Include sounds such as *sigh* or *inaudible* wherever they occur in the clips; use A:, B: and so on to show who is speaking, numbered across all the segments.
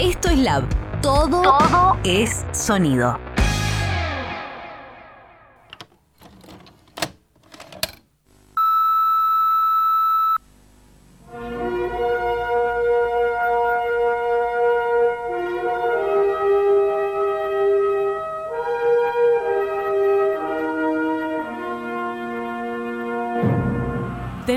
A: Esto es Lab. Todo, Todo es sonido.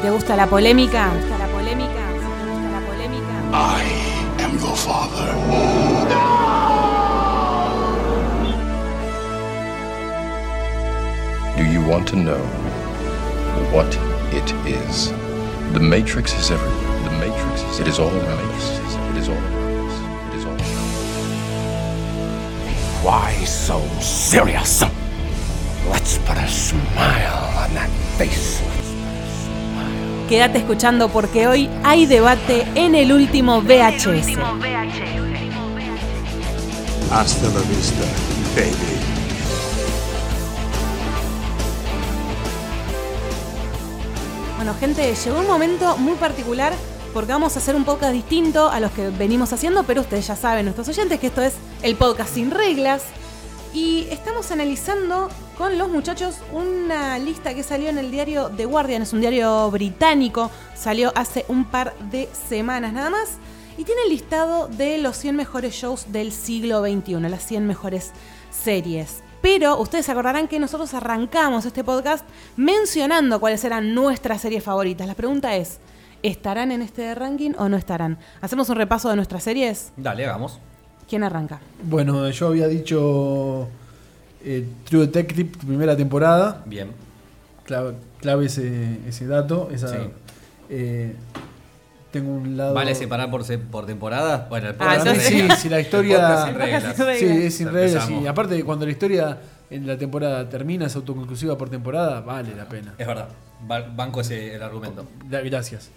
B: Te gusta la polémica, gusta la polémica, si te gusta la polémica.
C: I am your father.
D: Do you want to know what it is? The Matrix is everywhere. The Matrix is it is all around us. It is all around us. It is all around us.
C: Why so serious? Let's put a smile on that face.
B: Quédate escuchando porque hoy hay debate en el último VHS.
C: Hasta la vista, baby.
B: Bueno, gente, llegó un momento muy particular porque vamos a hacer un podcast distinto a los que venimos haciendo, pero ustedes ya saben, nuestros oyentes, que esto es el podcast sin reglas. Y estamos analizando con los muchachos una lista que salió en el diario The Guardian, es un diario británico, salió hace un par de semanas nada más, y tiene el listado de los 100 mejores shows del siglo XXI, las 100 mejores series. Pero ustedes se acordarán que nosotros arrancamos este podcast mencionando cuáles eran nuestras series favoritas. La pregunta es, ¿estarán en este ranking o no estarán? ¿Hacemos un repaso de nuestras series?
E: Dale, hagamos.
B: ¿Quién arranca?
F: Bueno, yo había dicho eh, True Detective, primera temporada.
E: Bien.
F: Clave, clave ese, ese dato. Esa,
E: Sí.
F: eh, tengo un lado.
E: ¿Vale separar por, se- por temporada? Bueno, el
B: Ah,
F: sí, si la historia.
E: podcast *laughs* sin reglas.
F: Sí, es sin reglas. Y aparte, cuando la historia en la temporada termina, es autoconclusiva por temporada, vale la pena.
E: Es verdad. Ba- Banco ese el argumento.
F: Gracias.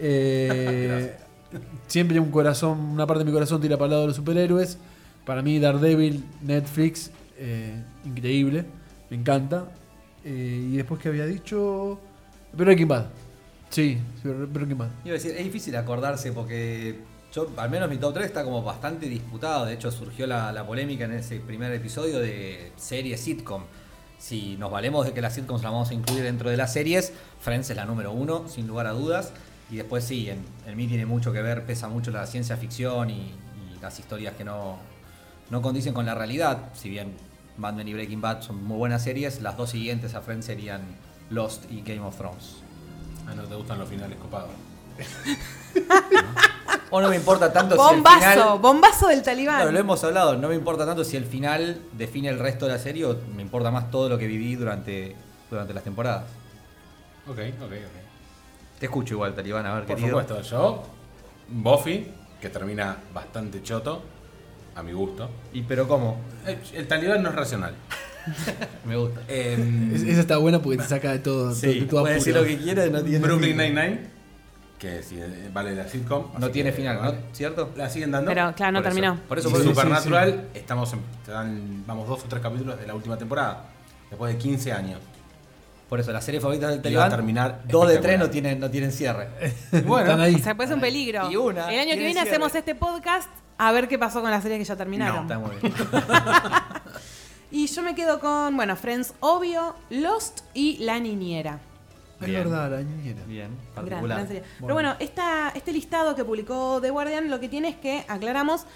F: Eh, *laughs* siempre un corazón, una parte de mi corazón tira para el lado de los superhéroes. Para mí, Daredevil, Netflix, eh, increíble, me encanta. Eh, y después que había dicho. Breaking Bad. Sí, sí, Breaking Bad.
E: Iba a decir, es difícil acordarse porque yo, al menos mi top 3 está como bastante disputado. De hecho, surgió la, polémica en ese primer episodio de serie sitcom. Si nos valemos de que las sitcoms las vamos a incluir dentro de las series, Friends es la número uno, sin lugar a dudas. Y después sí, en, en mí tiene mucho que ver, pesa mucho la ciencia ficción y, y las historias que no, no condicen con la realidad. Si bien Mad Men y Breaking Bad son muy buenas series, las dos siguientes a Friends serían Lost y Game of Thrones.
G: Ah, no te gustan los finales copados. *laughs*
E: O no me importa tanto si el
B: Bombazo,
E: final...
B: bombazo del talibán.
E: Claro, lo hemos hablado, no me importa tanto si el final define el resto de la serie o me importa más todo lo que viví durante, durante las temporadas.
G: Ok, ok, ok.
E: Te escucho igual, Talibán, a ver qué
G: Por supuesto, yo, Buffy, que termina bastante choto, a mi gusto.
E: ¿Y pero cómo?
G: El, el talibán no es racional. *laughs*
E: Me gusta.
G: Em,
F: Es- esa está buena porque te saca de todo.
E: Sí,
F: de todo
E: puede decir
F: apuro.
E: lo que quiera, no tiene
G: Brooklyn. Nine-Nine, que sí, eh, vale la sitcom.
E: No
G: así
E: tiene
G: que,
E: final,
G: vale.
E: ¿no? ¿Cierto?
G: La siguen dando.
B: Pero, claro, no
G: Por eso.
B: terminó.
E: Por eso,
G: Y
E: por.
G: Supernatural, estamos en, te dan, vamos dos o tres capítulos de la última temporada. Después de 15 años.
E: Por eso, las series favoritas del
G: Y va a
E: Talibán,
G: terminar
E: dos de tres
G: espectacular.
E: no tienen, no tienen cierre. *laughs*
G: Bueno,
F: Están ahí.
B: O sea, puede ser un peligro.
E: Y una
B: El año que
E: tiene
B: viene
E: cierre.
B: hacemos este podcast a ver qué pasó con las series que ya terminaron.
E: Está muy bien. *laughs*
B: Y yo me quedo con, bueno, Friends, obvio, Lost y La Niñera.
F: Es
E: Bien.
F: verdad, la niñera.
E: Bien,
B: Gran,
E: particular.
B: gran serie. Pero bueno, esta, este listado que publicó The Guardian lo que tiene es que, aclaramos,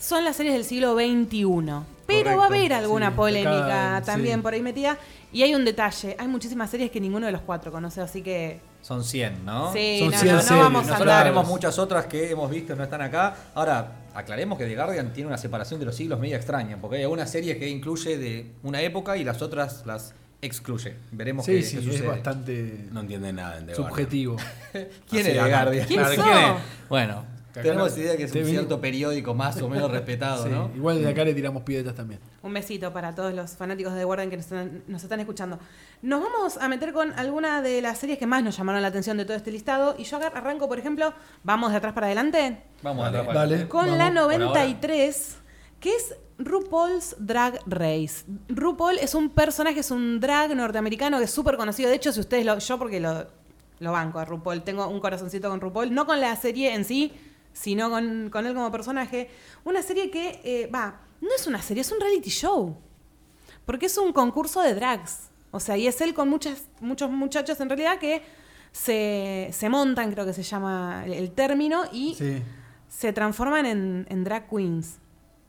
B: son las series del siglo XXI. Pero va a haber alguna
F: sí,
B: polémica también
F: sí.
B: por ahí metida. Y hay un detalle, hay muchísimas series que ninguno de los cuatro conoce, así que...
E: Son 100, ¿no?
B: Sí,
F: Son
B: no,
F: 100
B: no, no
F: series,
B: vamos a
E: Nosotros
B: andar...
E: tenemos muchas otras que hemos visto y no están acá. Ahora, aclaremos que The Guardian tiene una separación de los siglos media extraña, porque hay algunas series que incluye de una época y las otras las excluye. Veremos
F: Sí,
E: qué,
F: sí,
E: qué
F: es
E: sucede.
F: bastante
G: no entiende nada en The
F: subjetivo. *laughs*
E: ¿Quién
G: Así
E: es The?
B: ¿Quién?
G: ¿quién es?
E: Bueno, Tenemos idea que es un
F: vi-
E: cierto periódico más o menos respetado,
F: Sí,
E: ¿no?
F: Igual desde acá le tiramos piedras también.
B: Un besito para todos los fanáticos de The Guardian que nos están, nos están escuchando. Nos vamos a meter con alguna de las series que más nos llamaron la atención de todo este listado. Y yo arranco, por ejemplo, vamos de atrás para adelante,
E: Vamos a atrás.
F: Dale.
B: con
F: Vamos.
B: la
E: por ahora.
B: 93, que es RuPaul's Drag Race. RuPaul es un personaje, es un drag norteamericano que es súper conocido. De hecho, si ustedes lo. Yo, porque lo, lo banco a RuPaul, tengo un corazoncito con RuPaul, no con la serie en sí, sino con, con él como personaje. Una serie que, eh, va, no es una serie, es un reality show. Porque es un concurso de drags. O sea, y es él con muchas, muchos muchachos en realidad que se, se montan, creo que se llama el, el término, y
F: Sí.
B: se transforman en, en drag queens.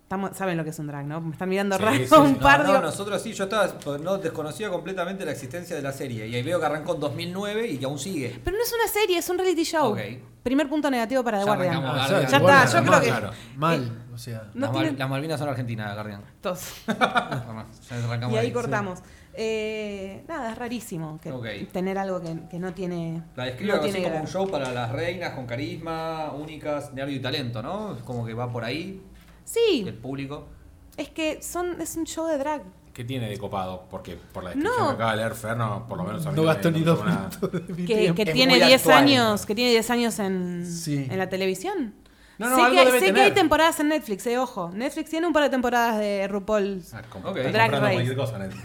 B: Estamos- Saben lo que es un drag, ¿no? Me están mirando
G: Sí,
B: raro
G: sí,
B: un
E: No,
B: par
E: no,
B: de...
E: nosotros sí, yo estaba, pues, no desconocía completamente la existencia de la serie. Y ahí veo que arrancó en 2009 y que aún sigue.
B: Pero no es una serie, es un reality show. Primer punto negativo para The
E: Ya
B: Guardian.
E: arrancamos.
F: Ah,
E: Guardian.
B: Ya está, yo creo que-
G: claro.
F: Mal, o sea.
B: No
E: las, Mal-
B: tiene-
E: las Malvinas son argentinas, Guardian.
B: Todos. *laughs*
E: Ya arrancamos
B: Y ahí
E: ahí.
B: cortamos. Eh, nada, es rarísimo que
E: Ok.
B: tener algo que, que no tiene.
E: La describe
B: no
E: así
B: tiene
E: como un show para las reinas con carisma, únicas, nervio y talento, ¿no? Es como que va por ahí,
B: Sí,
E: el público.
B: es que son, es un show de drag.
G: ¿Qué tiene de copado? Porque por la descripción
B: No.
G: que acaba de leer Ferno, por lo menos a mí
F: No gastó ni dos
G: una-
F: minutos de mi
B: Que, que tiene
E: muy
B: 10
E: actual.
B: años, que tiene 10 años en,
F: Sí.
B: en la televisión.
G: No, no,
B: sé
G: algo
B: que,
G: debe
B: sé que hay temporadas en Netflix, eh, ojo. Netflix tiene un par de temporadas de RuPaul.
G: Ah, com-
E: Ok.
G: estás
B: Drag Race.
G: cualquier cosa, Neti.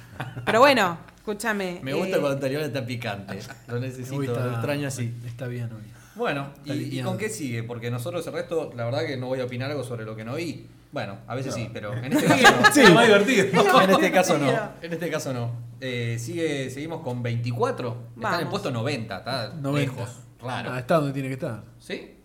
B: Pero bueno, escúchame.
E: Me
B: eh,
E: gusta cuando anterior está picante. Lo necesito,
F: Uy, está-
E: lo extraño así.
F: Está bien hoy.
E: Bueno, ¿y,
F: Está
E: con qué sigue? Porque nosotros el resto, la verdad que no voy a opinar algo sobre lo que no vi. Bueno, a veces sí, pero en *laughs* este caso no.
G: Sí, más divertido. *laughs*
E: en este caso no. En este caso no. Eh, sigue, seguimos con 24. Están en
B: Vamos.
E: el puesto 90, está
F: 90.
E: lejos. Raro.
F: Ah, está donde tiene que estar.
E: ¿Sí?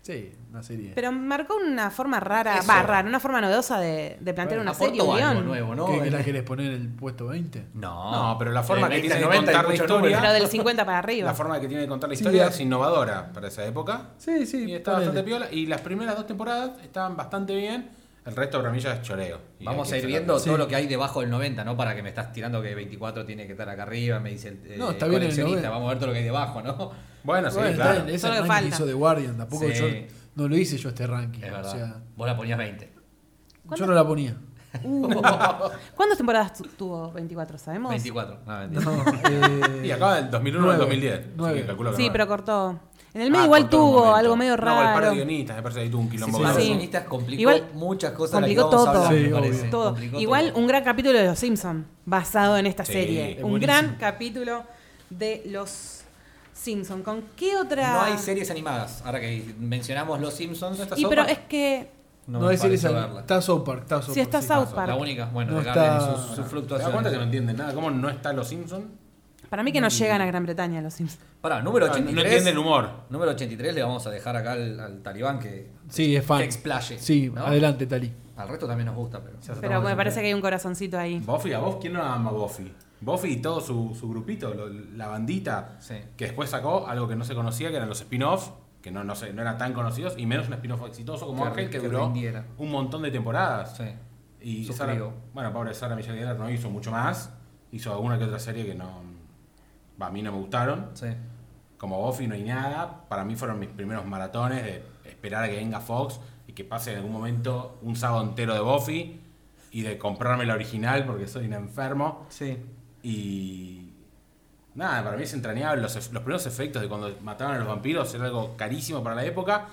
F: Sí, una serie.
B: Pero marcó una forma rara,
E: Eso.
B: va, rara, una forma novedosa de, de plantear una serie, un
E: algo
B: guion.
E: nuevo, ¿no?
F: ¿Qué, que la querés poner en el puesto 20?
E: No,
G: No, pero la forma
E: Eh,
G: que tiene de
E: 90
G: contar la historia.
B: Pero del 50 para arriba.
G: La forma que tiene de contar la historia es innovadora para esa época.
F: Sí, sí.
G: Y está
F: ponele.
G: bastante piola. Y las primeras dos temporadas estaban bastante bien. El resto para mí ya es choreo. Y
E: Vamos a ir viendo
F: Sí.
E: todo lo que hay debajo del 90, ¿no? Para que me estás tirando que 24 tiene que estar acá arriba, me dice el eh,
F: No, está bien el
E: coleccionista.
F: 90.
E: Vamos a ver todo lo que hay debajo, ¿no?
G: Bueno, sí,
F: Bueno,
G: claro.
B: que
F: ranking
B: falta.
F: hizo The Guardian. Tampoco
E: Sí.
F: yo no lo hice yo este ranking.
E: Es
F: O
E: verdad.
F: sea,
E: Vos la ponías 20.
F: yo no la ponía. *laughs* *laughs*
B: ¿Cuántas temporadas tu- tuvo 24, sabemos?
E: 24. No, mentira.
F: No, eh, *laughs*
G: Y acaba del 2001 al
F: nueve,
G: 2010. así
F: nueve.
G: que calculo que
B: Sí,
G: no.
B: pero cortó. En el
G: Ah,
B: medio igual
G: cortó un
B: tuvo
G: momento.
B: algo medio
G: No, el par de
B: raro.
G: guionistas, me parece que ahí tuvo un quilombo.
F: Sí,
E: Los
F: sí.
E: guionistas complicó
B: Igual-
E: muchas cosas de las
B: complicó
E: vamos a
B: todo.
E: hablar,
F: Sí,
E: me parece.
B: todo.
E: Complicó
B: Igual
E: todo.
B: un gran capítulo de Los Simpsons, basado en esta
G: Sí,
B: serie.
G: es
B: Un
F: buenísimo.
B: gran capítulo de Los Simpsons. ¿Con qué otra?
E: No hay series animadas. Ahora que mencionamos Los Simpsons, esta
B: Y
E: sopa,
B: pero es que
E: no,
F: No,
E: me
F: es serie
E: pareció
F: esa-
E: verla.
F: Está South Park. Está South
B: Sí, está
F: Park,
B: South Park.
E: La única, bueno,
F: No
E: de Guardian y
F: está-
E: sus, sus
G: ¿Te das cuenta que no entienden nada? ¿Cómo no está Los Simpsons?
B: para mí que no llegan a Gran Bretaña Los Simpsons.
E: Pará, número
G: No,
E: 83.
G: no entiende el humor.
E: Número 83 le vamos a dejar acá al, al talibán que,
F: Sí, es fan.
E: que explaye.
F: Sí,
E: ¿no?
F: adelante, Tali.
E: Al resto también nos gusta, pero.
B: Pero me parece que hay un corazoncito ahí.
G: Buffy, ¿a vos quién no ama Buffy? Buffy y todo su, su grupito, lo- la bandita,
E: Sí.
G: que después sacó algo que no se conocía, que eran los spin-off, que no, no, sé, no eran tan conocidos, y menos un spin-off exitoso como
E: Que-
G: Ángel, que,
E: que
G: duró
E: rindiera.
G: un montón de temporadas.
E: Sí.
G: Y. Sarah, bueno, pobre Sara Michelle Gellar no hizo mucho más, hizo alguna que otra serie que no, a mí no me gustaron.
E: Sí.
G: Como Buffy no hay nada, para mí fueron mis primeros maratones de esperar a que venga Fox y que pase en algún momento un sábado entero de Buffy y de comprarme la original porque soy un enfermo.
E: Sí.
G: Y nada, para mí es entrañable. Los, los primeros efectos de cuando mataban a los vampiros era algo carísimo para la época.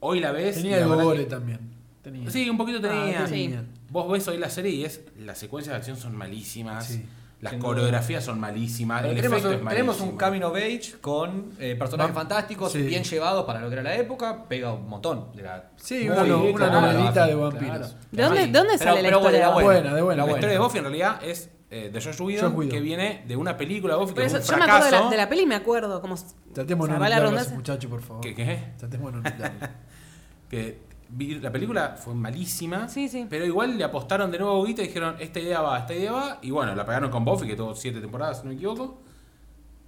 G: Hoy la ves.
F: Tenía
G: la verdad
F: gore
G: que-
F: también. Tenía.
G: Sí, un poquito tenía.
F: Ah, tenía.
G: Vos ves hoy la serie y es las secuencias de acción son malísimas.
F: Sí.
G: Las
E: Sin
G: coreografías son malísimas.
E: Pero
G: el
E: tenemos,
G: efecto
E: un,
G: es
E: tenemos un
G: malísimo.
E: of age con eh, personajes
F: Va-
E: fantásticos,
F: sí.
E: bien llevados para lo que era la época, pega un montón. de la-
F: Sí,
E: Muy
F: una, no-
E: bien,
F: una
E: claro,
F: novelita de
E: claro.
F: vampiros.
B: ¿De dónde. ¿de dónde
E: Pero-
B: sale la
E: pero bueno,
B: historia?
E: la
B: de
E: buena.
F: Buena, de buena.
G: La
E: buena.
G: historia de Buffy en realidad es eh, de Josh Whedon, que viene de una película Buffy que
B: eso,
G: un
B: yo me acuerdo de la,
G: fracaso.
B: de la peli y me acuerdo. Como,
F: Tratemos de
B: o sea,
F: no
B: va la
F: nombrarlo a
B: redundancia.
F: ese muchacho, por favor.
G: ¿Qué, qué?
F: Tratemos de no. *laughs*
G: Que vi- la película fue malísima,
B: Sí, sí.
G: pero igual le apostaron de nuevo guita y dijeron, esta idea va, esta idea va, y bueno, la pegaron con Buffy, que tuvo siete temporadas, si no me equivoco,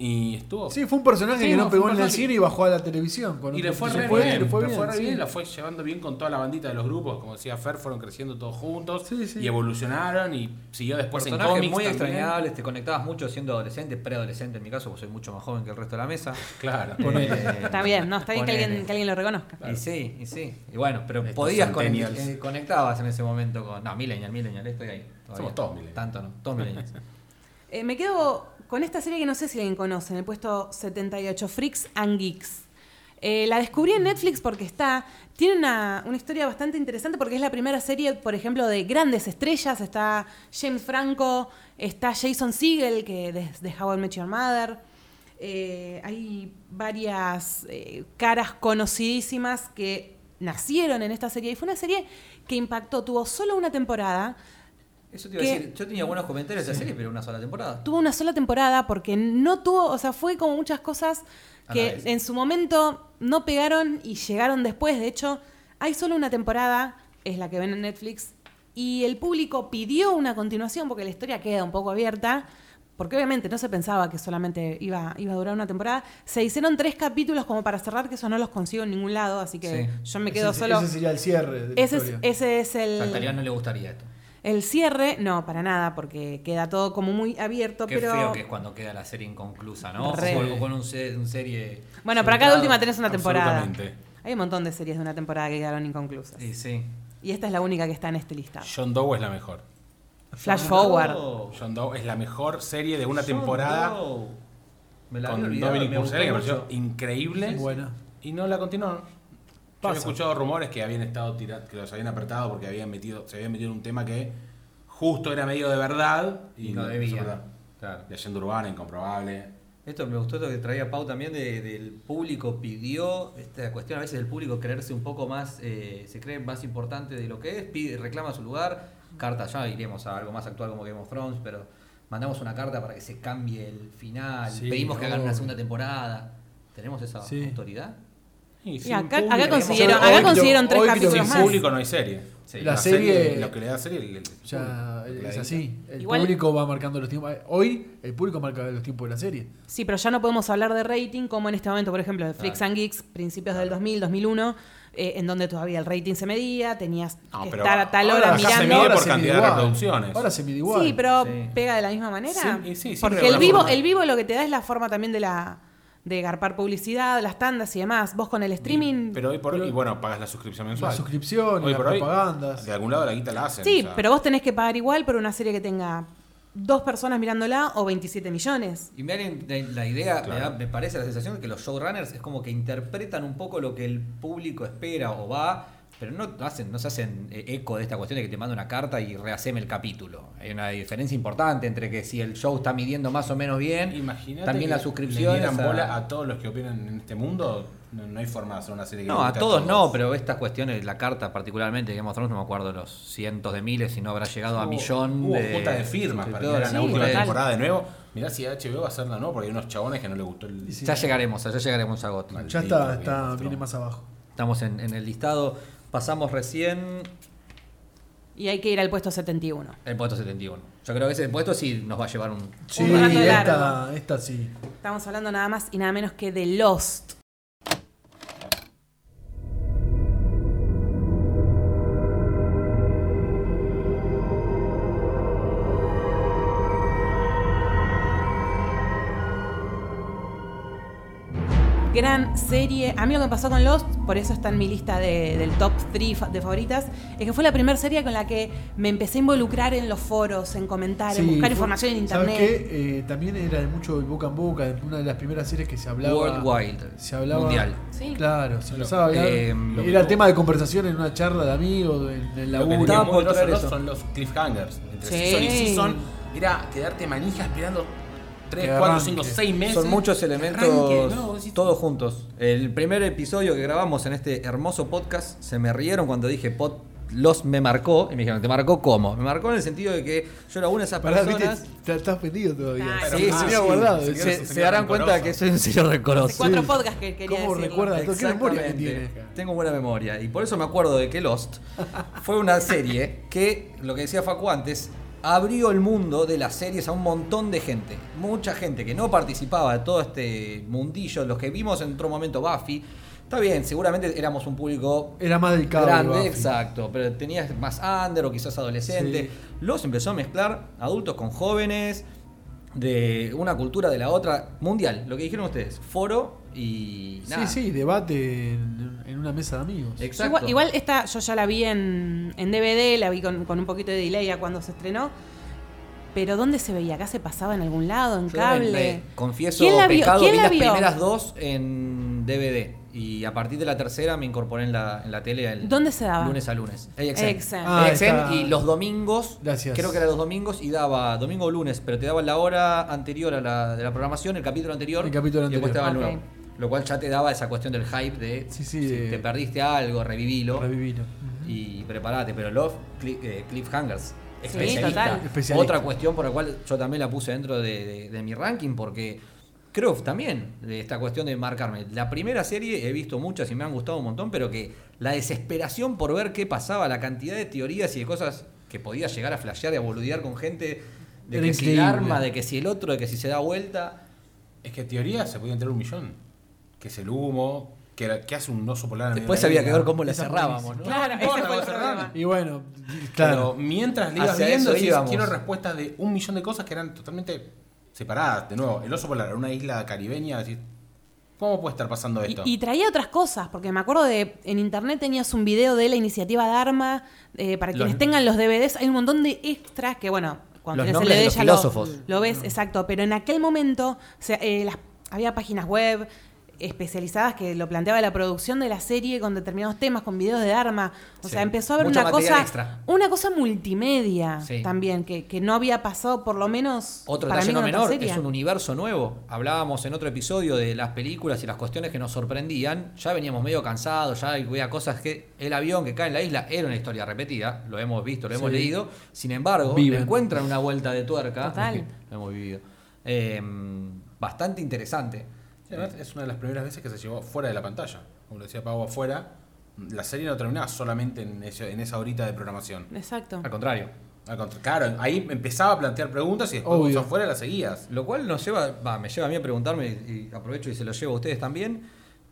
G: Y estuvo.
F: Sí, fue un personaje
G: Sí,
F: que no pegó en el cine y bajó a la televisión. con
G: Y le fue re bien,
F: le fue
G: le
F: bien,
G: fue re
F: sí.
G: bien, la fue llevando bien con toda la bandita de los grupos, como decía Fer, fueron creciendo todos juntos
F: Sí, sí.
G: y evolucionaron y siguió después en
E: Personajes
G: cómics
E: muy
G: también.
E: extrañables, te conectabas mucho siendo adolescente, preadolescente en mi caso, porque soy mucho más joven que el resto de la mesa.
G: Claro.
E: Eh,
B: Está bien, no, está bien que alguien, que alguien lo reconozca.
E: Y sí, y sí. Y bueno, pero
G: Estos
E: podías con,
G: centennials.
E: eh, conectabas en ese momento con. No, Millennial, Millennial, estoy ahí. todavía.
G: Somos todos millennials.
E: Tanto no, todos Millennials. *laughs*
B: Eh, me quedo con esta serie que no sé si alguien conoce, en el puesto 78, Freaks and Geeks. Eh, la descubrí en Netflix porque está. Tiene una, una historia bastante interesante porque es la primera serie, por ejemplo, de grandes estrellas. Está James Franco, está Jason Segel, que desde How I Met Your Mother. Eh, hay varias caras conocidísimas que nacieron en esta serie. Y fue una serie que impactó, tuvo solo una temporada.
E: Eso te iba a decir. Yo tenía buenos comentarios de esa serie, pero una sola temporada.
B: tuvo una sola temporada porque no tuvo, o sea, fue como muchas cosas
E: la
B: que en su momento no pegaron y llegaron después. De hecho, hay solo una temporada, es la que ven en Netflix, y el público pidió una continuación porque la historia queda un poco abierta. Porque obviamente no se pensaba que solamente iba, iba a durar una temporada. Se hicieron tres capítulos como para cerrar, que eso no los consigo en ningún lado, así que
E: Sí.
B: yo me quedo
F: ese,
B: solo.
F: Ese sería el cierre de la
B: Ese es, ese es el.
E: No le gustaría esto.
B: El cierre, no, para nada, porque queda todo como muy abierto,
E: Qué
B: pero.
E: feo que es cuando queda la serie inconclusa, ¿no?
B: Re.
E: O algo con un, se- un serie.
B: Bueno, de
E: centrado.
B: última tenés una temporada. Hay un montón de series de una temporada que quedaron inconclusas.
E: Sí, sí.
B: Y esta es la única que está en este listado.
G: John Doe es la mejor.
B: Flash forward.
E: Oh,
G: John Doe es la mejor serie de una
E: John
G: temporada
E: Doe. Me la
G: con Dominic Purcell que me pareció increíble.
F: Buena.
G: Y no la continuaron. Yo he escuchado rumores que habían estado tira- que los habían apretado porque habían metido, se habían metido en un tema que justo era medio de verdad
E: Y no
G: es
E: debía.
G: verdad.
E: Claro.
G: Leyenda urbana, incomprobable.
E: Esto me gustó esto que traía Pau también de- del público pidió esta cuestión a veces del público creerse un poco más eh, se cree más importante de lo que es pide reclama su lugar carta ya iremos a algo más actual como Game of Thrones pero mandamos una carta para que se cambie el final
F: Sí,
E: pedimos que hagan una segunda temporada tenemos esa
F: Sí.
E: autoridad
G: Y
B: Y
G: sin
B: acá,
G: público,
B: acá
G: digamos,
B: consiguieron, acá consiguieron tres
F: hoy
B: capítulos
G: sin
B: más.
G: público no hay serie.
E: Sí.
F: La
G: La
F: serie-
G: lo que le da serie el- el-
F: Ya es así. El
B: Igual-
F: público va marcando los tiempos. Hoy el público marca los tiempos de la serie.
B: Sí, pero ya no podemos hablar de rating como en este momento, por ejemplo, de Freaks and Geeks, principios del 2000, 2001, eh, en donde todavía el rating se medía, tenías
G: No,
B: que
G: pero
B: estar a tal
G: ahora
B: hora
G: acá se
B: mirando.
G: mide por
F: se
G: cantidad
F: mide
G: de reproducciones.
F: Ahora se mide igual.
B: Sí, pero
E: Sí.
B: pega de la misma manera.
G: Sí,
B: Porque el vivo, el vivo lo que te da es la forma también de la de garpar publicidad, las tandas y demás. Vos con el streaming.
G: Pero hoy por hoy, y bueno, pagas la suscripción mensual.
F: La suscripción,
G: Hoy
F: las
G: por hoy,
F: propagandas.
G: De algún lado la guita la hacen.
B: sí,
G: o sea,
B: pero vos tenés que pagar igual por una serie que tenga dos personas mirándola o 27 millones.
E: Y me da la, idea, me, da- me parece la sensación de que los showrunners es como que interpretan un poco lo que el público espera o va, pero no hacen, no se hacen eh, eco de esta cuestión de que te manda una carta y rehaceme el capítulo. Hay una diferencia importante entre que si el show está midiendo más o menos bien,
G: Imagínate
E: también
G: que
E: las suscripciones.
G: le
E: a-
G: bola a todos los que opinan en este mundo. No, no hay forma de hacer una serie que
E: No,
G: le
E: a todos no, pero estas cuestiones, la carta particularmente de Game of Thrones, no me acuerdo los cientos de miles, si no habrá llegado a millón
G: hubo
E: de
G: junta de firmas para que hagan la
B: Sí,
G: última
B: total.
G: temporada de nuevo. Mirá si HBO va a hacerla no, porque hay unos chabones que no les gustó el.
E: Ya llegaremos, ya llegaremos a GOT.
F: Ya está, está viene más abajo.
E: Estamos en, en el listado. Pasamos recién
B: Y hay que ir al puesto 71.
E: el puesto 71. Yo creo que ese puesto sí nos va a llevar un.
F: Sí,
B: Un rato
F: esta,
B: largo.
F: esta sí.
B: Estamos hablando nada más y nada menos que de Lost. Gran serie. A mí lo que me pasó con Lost, por eso está en mi lista de- del top 3 de favoritas, es que fue la primera serie con la que me empecé a involucrar en los foros, en comentar, en buscar
F: fue-
B: información en
F: ¿sabes
B: internet.
F: qué? Eh, también era de mucho boca en boca, una de las primeras series que se hablaba.
E: Worldwide.
F: Se hablaba.
E: Mundial.
B: Sí.
F: Claro, se empezaba a hablar.
E: Eh,
F: era tema de conversación en una charla de amigos, en el
G: Lo que
E: por
G: son los cliffhangers. Entre
B: Sí.
G: season y season era quedarte manija esperando 3,
F: Que
G: 4,
F: arranque.
G: 5, 6 meses.
E: Son muchos elementos,
G: arranque, ¿no? Vos decís,
E: todos juntos. El primer episodio que grabamos en este hermoso podcast, se me rieron cuando dije pod, los me marcó. Y me dijeron, ¿te marcó cómo? Me marcó en el sentido de que yo era una de esas
F: Pará,
E: personas.
F: viste, te- estás vendido todavía.
B: Ah,
E: Sí,
B: sí,
E: sí,
F: tenía
E: sí.
F: guardado.
G: Sí.
E: Se, se darán
G: rencoroso.
E: cuenta que soy un señor
B: Hace
E: rencoroso.
B: cuatro
F: Sí.
B: podcasts que quería
F: ¿Cómo
B: decirlo.
F: recuerda todo? ¿Qué memoria que tiene?
E: Tengo buena memoria. Y por eso me acuerdo de que Lost fue una serie que, lo que decía Facu antes, abrió el mundo de las series a un montón de gente. Mucha gente que no participaba de todo este mundillo, los que vimos en otro momento Buffy. Está bien, seguramente éramos un público
F: Era más del cable.
E: grande,
F: Buffy.
E: exacto, pero tenías más under o quizás adolescente.
F: Sí.
E: Los empezó a mezclar adultos con jóvenes, de una cultura de la otra, mundial, lo que dijeron ustedes, foro y nada.
F: Sí, sí, debate en, en una mesa de amigos.
E: Exacto.
B: Igual, igual esta yo ya la vi en, en DVD, la vi con, con un poquito de delay a cuando se estrenó. Pero ¿dónde se veía? ¿Acá se pasaba en algún lado? ¿En
E: Yo
B: cable?
E: me- me confieso
B: ¿Quién la vio?
E: pecado,
B: ¿Quién
E: vi
B: la
E: las
B: vio?
E: primeras dos en DVD. Y a partir de la tercera me incorporé en la, en la tele el
B: ¿Dónde se daba?
E: lunes a lunes. AXN.
B: AXN.
F: Ah,
E: AXN y los domingos,
F: Gracias.
E: creo que eran los domingos, y daba domingo o lunes, pero te daba la hora anterior a la de la programación, el capítulo anterior,
F: El capítulo
E: y después te daba el
B: anterior.
E: nuevo. Lo cual ya te daba esa cuestión del hype de
F: Sí, sí,
E: si
F: de-
E: te perdiste algo, revivilo
F: Revivilo.
E: y prepárate. Pero Love, Cli- eh, Cliffhangers, especialista.
B: total.
F: Especialista.
E: Otra cuestión por la cual yo también la puse dentro de, de- de mi ranking, porque creo también de esta cuestión de marcarme. La primera serie he visto muchas y me han gustado un montón, pero que la desesperación por ver qué pasaba, la cantidad de teorías y de cosas que podía llegar a flashear y a boludear con gente, de
F: Era
E: que si el arma, de que si el otro, de que si se da vuelta.
G: Es que teoría se podía entrar un millón. Que es el humo, que, era- que hace un oso polar en el
E: Después había que ver cómo la cerrábamos, ¿no?
B: Claro, ese fue el problema.
F: Y bueno,
G: Pero
F: claro.
G: mientras le ibas
E: Hacia
G: viendo,
E: eso
G: decís,
E: íbamos.
G: quiero respuestas de un millón de cosas que eran totalmente separadas. De nuevo, el oso polar era una isla caribeña, decís, ¿cómo puede estar pasando esto?
B: y traía otras cosas, porque me acuerdo de en internet tenías un video de la iniciativa Dharma, eh, para quienes
E: Los-
B: tengan los DVDs, hay un montón de extras que, bueno, cuando
E: Los
B: tenés el
E: nombres de
B: DVD
E: los
B: ya lo-
E: filósofos.
B: Lo, ves, exacto, pero en aquel momento o sea, eh, las- había páginas web especializadas que lo planteaba la producción de la serie con determinados temas, con videos de Dharma. O
E: Sí.
B: sea, empezó a haber
E: Mucho
B: una cosa,
E: extra.
B: una cosa multimedia
E: Sí.
B: también, que, que no había pasado por lo menos
E: Otro
B: para mí
E: no menor,
B: serie.
E: es un universo nuevo. Hablábamos en otro episodio de las películas y las cuestiones que nos sorprendían. Ya veníamos medio cansados, ya había cosas que el avión que cae en la isla era una historia repetida, lo hemos visto, lo hemos
F: Sí.
E: leído. Sin embargo, le encuentran una vuelta de tuerca.
B: Total. *laughs*
E: Lo hemos vivido. Eh, bastante interesante.
G: Sí, además, es una de las primeras veces que se llevó fuera de la pantalla. Como lo decía Pau, afuera. La serie no terminaba solamente en, ese- en esa horita de programación.
B: Exacto.
E: Al contrario.
G: Al contra- Claro, ahí empezaba a plantear preguntas y después afuera las seguías.
E: Lo cual nos lleva, va, me lleva a mí a preguntarme, y aprovecho y se lo llevo a ustedes también,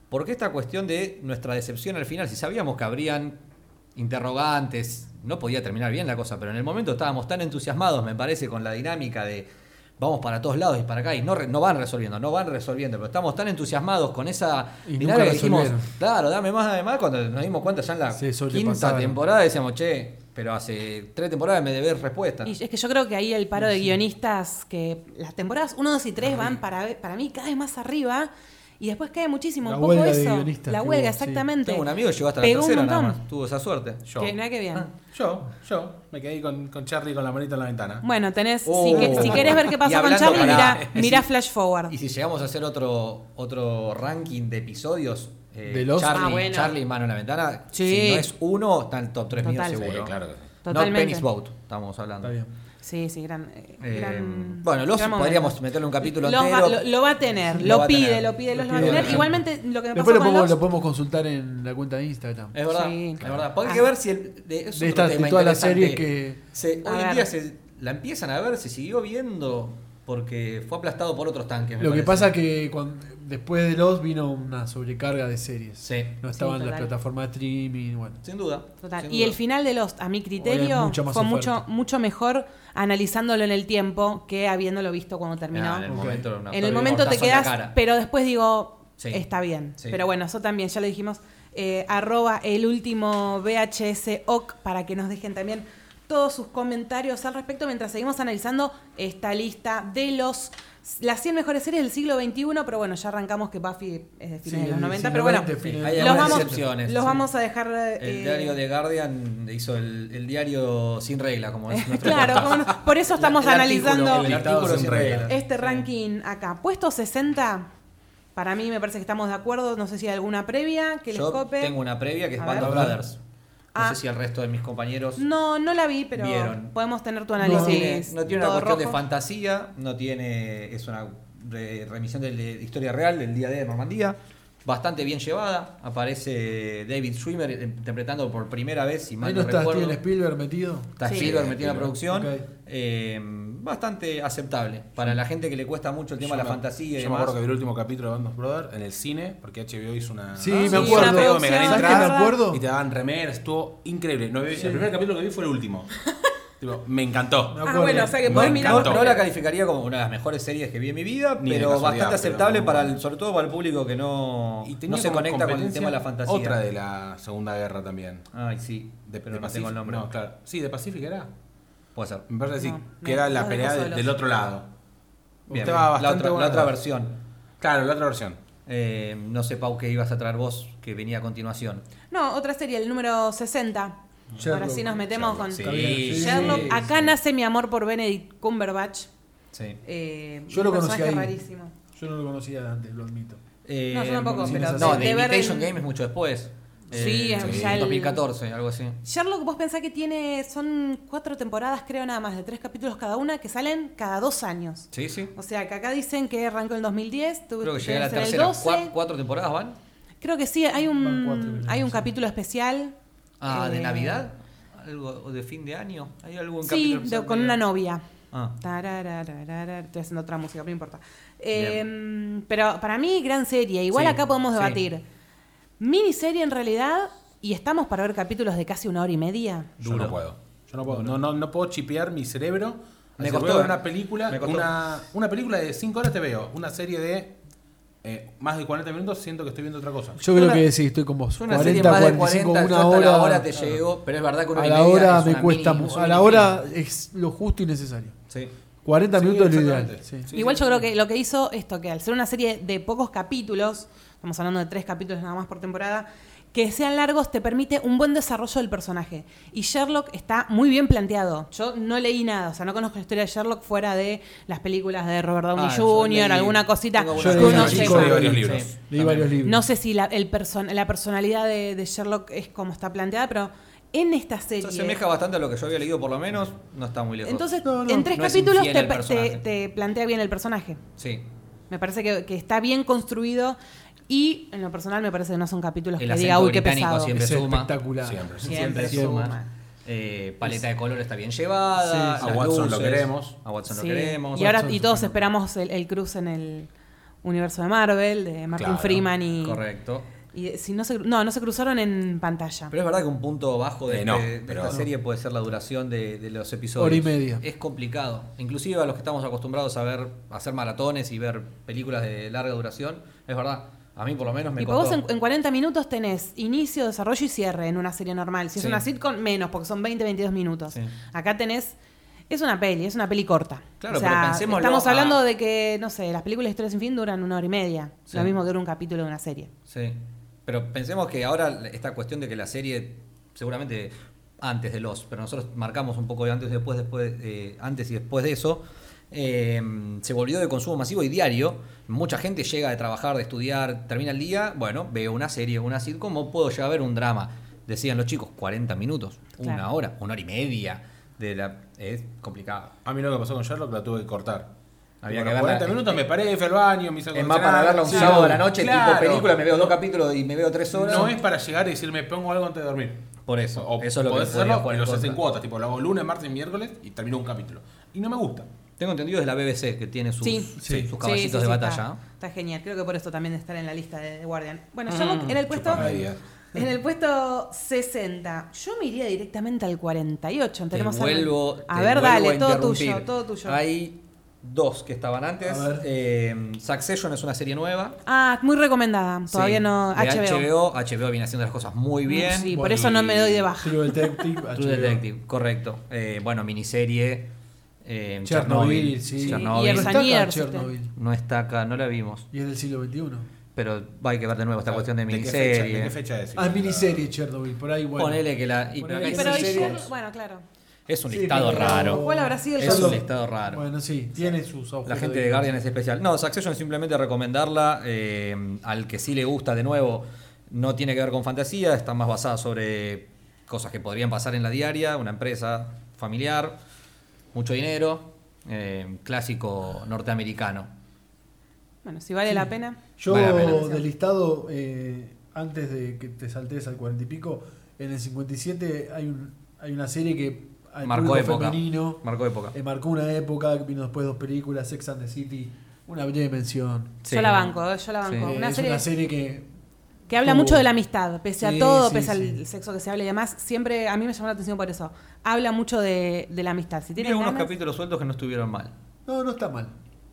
E: ¿por qué esta cuestión de nuestra decepción al final? Si sabíamos que habrían interrogantes, no podía terminar bien la cosa, pero en el momento estábamos tan entusiasmados, me parece, con la dinámica de vamos para todos lados y para acá, y no, re- no van resolviendo, no van resolviendo, pero estamos tan entusiasmados con esa
F: Y nunca
E: que dijimos,
F: resolvieron.
E: claro, dame más, dame más, cuando nos dimos cuenta ya en la quinta temporada decíamos, che, pero hace tres temporadas me debes respuesta.
B: Y es que yo creo que ahí el paro de guionistas, que las temporadas 1, 2 y 3 van para, para mí cada vez más arriba y después cae muchísimo.
F: La
B: un poco eso. la
F: que
B: huelga,
F: hubo, sí.
B: exactamente.
E: Tengo un amigo que llegó hasta la
B: Pegó
E: tercera nada más, tuvo esa suerte.
G: Yo.
B: Que mira qué bien.
G: Yo, yo, me quedé con, con Charlie con la manita en la ventana.
B: Bueno, tenés,
E: Oh.
B: si, que- si querés ver qué pasó con Charlie, mira
E: si-
B: Flash Forward.
E: Y si llegamos a hacer otro, otro ranking de episodios, eh,
F: De los-
E: Charlie,
B: Ah, bueno.
E: Charlie Mano en la Ventana,
B: Sí.
E: si no es uno, está en el top 3 mío seguro.
G: Sí, claro que sí.
E: No
B: Totalmente.
E: Penny's Boat, estamos hablando.
F: Está bien.
B: Sí, sí, gran. eh,
E: Eh,
B: gran-
E: bueno, los
B: gran
E: podríamos
B: momento.
E: meterle un capítulo
B: Los
E: entero.
B: va- lo, lo va a tener,
E: Lo
B: lo, pide,
E: tener.
B: lo pide, los
F: Lo
B: va a tener. Igualmente, lo que me
F: Después
B: pasó
F: lo
B: con
F: podemos,
B: los...
F: lo podemos consultar en la cuenta de Instagram.
E: Es verdad,
B: Sí,
E: es
B: claro.
E: verdad. Porque hay
B: Ah.
E: que ver si el, de, es
F: De estas- de las
E: interesante.
F: series que-
E: Se- hoy en día se, la empiezan a ver, se siguió viendo porque fue aplastado por otros tanques. me
F: Lo que
E: parece.
F: pasa que cuando, después de los vino una sobrecarga de series.
E: Sí.
F: No estaban
B: Sí,
F: las plataformas de streaming, bueno.
E: Sin duda.
B: Total.
E: sin
B: Y
E: duda.
B: el final de Lost, a mi criterio, fue mucho,
F: oferta.
B: mucho mejor analizándolo en el tiempo que habiéndolo visto cuando terminó.
E: Ah, en el
F: Ok.
E: momento,
B: en el momento te quedas, pero después digo,
E: Sí.
B: está bien.
E: Sí.
B: Pero bueno, eso también, ya lo dijimos. Eh, arroba el último VHS OC para que nos dejen también todos sus comentarios al respecto mientras seguimos analizando esta lista de los las 100 mejores series del siglo XXI, pero bueno, ya arrancamos que Buffy es de fines
F: Sí,
B: de los
F: el
B: 90,
F: siglo
B: pero bueno,
E: Hay
B: los vamos,
E: excepciones,
B: los
E: sí.
B: vamos a dejar...
E: El
B: eh,
E: diario de Guardian hizo el, el diario sin regla, como es nuestro *laughs*
B: Claro,
E: podcast.
B: como no- por eso estamos
E: El artículo,
B: analizando
E: el artículo
G: sin
E: sin
G: regla.
E: regla.
B: este ranking acá. Puesto 60, para mí me parece que estamos de acuerdo. No sé si hay alguna previa que les
E: Yo
B: cope.
E: tengo una previa que es
B: A
E: Band
B: ver.
E: of Brothers. No
B: Ah.
E: sé si el resto de mis compañeros
B: No, no la vi, pero
E: Vieron.
B: podemos tener tu
E: no
B: análisis.
E: tiene, no tiene una cuestión de fantasía, no tiene es una re- remisión de, de historia real del día D de Normandía. Bastante bien llevada. Aparece David Schwimmer interpretando por primera vez, si mal
F: no
E: no
F: está
E: recuerdo.
F: Steven Spielberg metido.
E: Está
B: Sí.
E: Spielberg metido en la producción. Eh, bastante aceptable. Para la gente que le cuesta mucho el tema de la
G: me-
E: fantasía y
G: Yo me
E: demás.
G: acuerdo que vi el último capítulo de Band of Brothers en el cine, porque HBO hizo una.
F: Sí,
B: Ah,
F: me
B: sí,
F: acuerdo.
B: una
G: me gané
B: producción,
F: ¿Sabes qué
G: entradas
F: me acuerdo?
G: Y te daban remeras, estuvo increíble. No El primer capítulo que vi fue el último. *laughs* Tipo, me encantó.
F: Me
B: Ah, bueno, o sea que podés
E: No,
B: mirar.
E: no la calificaría como una de las mejores series que vi en mi vida,
G: Ni
E: pero bastante aceptable para el, sobre todo para el público que no, no se conecta con el tema de la fantasía.
G: Otra de la Segunda Guerra también.
E: Ay, sí,
G: De,
E: pero
G: de
E: no tengo el nombre.
G: No, claro. Sí, de Pacific era.
E: Puede ser.
G: Me parece que sí,
B: No,
G: que era la pelea
B: de
G: del otro lado.
E: Bien, la,
G: bastante
E: otra, la otra versión.
G: Claro, la otra versión.
E: Eh, no sé, Pau, qué ibas a traer vos, que venía a continuación.
B: No, otra serie, el número 60.
F: Sherlock.
B: Ahora sí nos metemos con
E: Sí,
F: sí.
B: Sherlock.
E: sí,
B: Acá
E: sí.
B: nace mi amor por Benedict Cumberbatch.
E: Sí.
B: Eh,
F: Yo lo conocí ahí.
B: rarísimo.
F: Yo no lo conocía antes, lo admito.
E: Eh,
B: No, yo tampoco,
F: pero
E: No,
F: de-
B: el-
E: Game es mucho después.
B: Sí,
E: Eh,
B: ya el-
E: 2014, algo así.
B: Sherlock, vos pensás que tiene. Son cuatro temporadas, creo nada más, de tres capítulos cada una, que salen cada dos años.
E: Sí, sí.
B: O sea, que acá dicen que arrancó en 2010. tú
E: Creo que llegué a la
B: en el
E: tercera.
B: 12.
E: ¿Cuá- ¿Cuatro temporadas van?
B: Creo que sí, hay un,
F: cuatro,
B: hay un
F: sí.
B: capítulo especial.
E: Ah, ¿de
B: eh,
E: Navidad? ¿Algo o de fin de año? ¿Hay algún
B: Sí,
E: capítulo
B: de-
E: especial
B: con una novia.
E: Ah,
B: Estoy haciendo otra música, no importa. Eh, pero para mí, gran serie. Igual
E: Sí,
B: acá podemos
E: sí.
B: debatir. Miniserie en realidad, y estamos para ver capítulos de casi una hora y media.
G: Yo
E: Duro.
G: no puedo. Yo no puedo. No, no, no puedo chipear mi cerebro.
E: Me costó,
G: ver
E: eh.
G: una película.
E: Me costó.
G: Una, una película de 5 horas te veo. Una serie de eh, más de 40 minutos siento que estoy viendo otra cosa.
F: Yo creo que sí, estoy con vos.
E: Es una
F: 40,
E: serie más de
F: 45,
E: 40,
F: una hora.
E: la hora te llego, pero es verdad que una
F: a la hora
E: es
F: me cuesta.
E: mini-
F: mu-
E: es
F: a la hora es lo justo y necesario.
E: Sí.
F: 40
G: Sí,
F: minutos es lo ideal.
G: exactamente.
F: sí.
G: Sí,
B: Igual
G: sí,
B: yo
G: sí.
B: creo que lo que hizo esto, que al ser una serie de pocos capítulos, estamos hablando de tres capítulos nada más por temporada, que sean largos te permite un buen desarrollo del personaje. Y Sherlock está muy bien planteado. Yo no leí nada, o sea, no conozco la historia de Sherlock fuera de las películas de Robert Downey
E: Ah,
B: Jr., alguna cosita
F: Yo leí
B: uno se-
G: leí varios
E: Sí.
G: libros.
F: Leí
E: También.
F: varios libros.
B: No sé si la, el person- la personalidad de, de Sherlock es como está planteada, pero en esta
E: Se
B: serie...
E: asemeja bastante a lo que yo había leído, por lo menos. No está muy lejos.
B: Entonces,
F: No, no,
B: en tres
E: no
B: capítulos te, plantea bien el personaje.
E: sí.
B: Me parece que, que está bien construido y en lo personal me parece que no son capítulos
E: El
B: que diga, uy, qué
E: británico
B: pesado.
E: siempre
F: Es
E: suma.
F: espectacular.
G: Siempre.
B: Siempre
F: Siempre.
B: suma.
E: Eh, paleta de color está bien llevada.
F: Sí,
G: sí.
E: las
G: A Watson lo queremos.
E: A Watson
B: Sí.
E: lo queremos.
B: Y ahora
F: Watson
B: y todos esperamos el, el cruce en el universo de Marvel, de Martin
G: Claro,
B: Freeman y.
E: Correcto.
B: y si no se no, no se cruzaron en pantalla.
E: Pero es verdad que un punto bajo de,
G: Eh, no,
E: de- esta serie puede ser la duración de, de los episodios.
F: Hora y media.
E: Es complicado. Inclusive a los que estamos acostumbrados a ver, a hacer maratones y ver películas de larga duración, es verdad. A mí por lo menos me
B: y vos
E: costó.
B: en, en 40 minutos tenés inicio, desarrollo y cierre en una serie normal. Si
E: Sí.
B: es una sitcom, menos, porque son 20, 22 minutos.
E: Sí.
B: Acá tenés. Es una peli, es una peli corta.
E: Claro,
B: o sea,
E: pero pensémoslo
B: estamos
E: a-
B: hablando de que, no sé, las películas de historia sin fin duran una hora y media.
E: Sí.
B: Lo mismo que dura un capítulo de una serie.
E: Sí. Pero pensemos que ahora esta cuestión de que la serie, seguramente antes de los, pero nosotros marcamos un poco de antes y después, después eh, antes y después de eso, eh, se volvió de consumo masivo y diario. Mucha gente llega de trabajar, de estudiar, termina el día, bueno, veo una serie, una sitcom, o puedo llegar a ver un drama. Decían los chicos, 40 minutos, una hora, una hora y media. De la, es complicado.
G: A mí lo que pasó con Sherlock la tuve que cortar.
E: Había
G: Había
E: que
G: que
E: verla-
G: 40 minutos me paré, fui al baño, me hice
E: Es más para verla un
G: Sí,
E: sábado a la noche,
G: claro.
E: tipo película, me veo dos capítulos y me veo tres horas.
G: No es para llegar y decirme pongo algo antes de dormir.
E: Por eso,
G: O
E: eso es lo que
G: podés hacerlo y
E: en
G: lo haces en cuotas, tipo lo hago lunes, martes y miércoles y termino un capítulo. Y no me gusta.
E: Tengo entendido es la BBC que tiene sus,
B: Sí.
E: sus caballitos
B: Sí, sí,
E: de batalla.
B: Está, genial. Creo que por eso también de estar en la lista de, Guardian. Bueno, Sherlock en el puesto. En el puesto 60. Yo me iría directamente al 48. Tenemos
E: te
B: al-
E: vuelvo,
B: A
E: te
B: ver, dale,
E: a
B: todo tuyo, todo tuyo.
E: Hay dos que estaban antes.
F: A ver.
E: Eh, Succession es una serie nueva.
B: Ah, muy recomendada. Todavía
E: Sí,
B: no. HBO.
E: HBO. HBO viene haciendo las cosas muy bien.
B: Sí, por eso no me doy de baja.
F: True Detective.
E: True. Detective, correcto. Eh, bueno, miniserie. Eh,
F: Chernobyl, sí.
E: Chernobyl.
B: Y
F: No
B: Ersa
F: está acá Chernobyl.
E: No está acá, no la vimos.
F: Y es del siglo XXI.
E: Pero hay que ver de nuevo esta cuestión de
G: qué fecha,
E: miniserie.
G: ¿De qué fecha es?
F: Ah, miniserie Chernobyl, por ahí, bueno.
E: Ponele que la. y-
F: Ponele
E: pero
F: que
B: Pero Bueno, claro.
E: es un
F: Sí,
E: listado
F: pero-
E: raro.
B: ¿Cuál habrá sido el
E: Es un listado raro.
F: Bueno, sí, tiene sus.
E: La gente de Guardian es especial. No, Succession es simplemente recomendarla eh, al que sí le gusta de nuevo. No tiene que ver con fantasía, está más basada sobre cosas que podrían pasar en la diaria, una empresa familiar, mucho dinero, eh, clásico norteamericano.
B: Bueno, si vale la pena.
F: Yo
E: Vale la pena.
F: del listado, eh, antes de que te saltes al cuarenta y pico, en el 57 hay, un, hay una serie que al
E: Marcó época.
F: femenino
E: Marcó época.
F: eh, marcó una época, vino después dos películas, Sex and the City, una breve mención.
E: Sí.
B: Yo la banco, eh, yo la banco.
E: Sí.
F: Eh,
B: Una
F: es
B: serie
F: una serie que
B: que habla mucho de la amistad, pese a
F: Sí,
B: todo,
F: sí,
B: pese
F: sí.
B: al sexo que se habla y demás. Siempre a mí me llamó la atención por eso. Habla mucho de, de la amistad. Si
E: Tiene algunos capítulos sueltos que no estuvieron mal.
F: no, no está mal.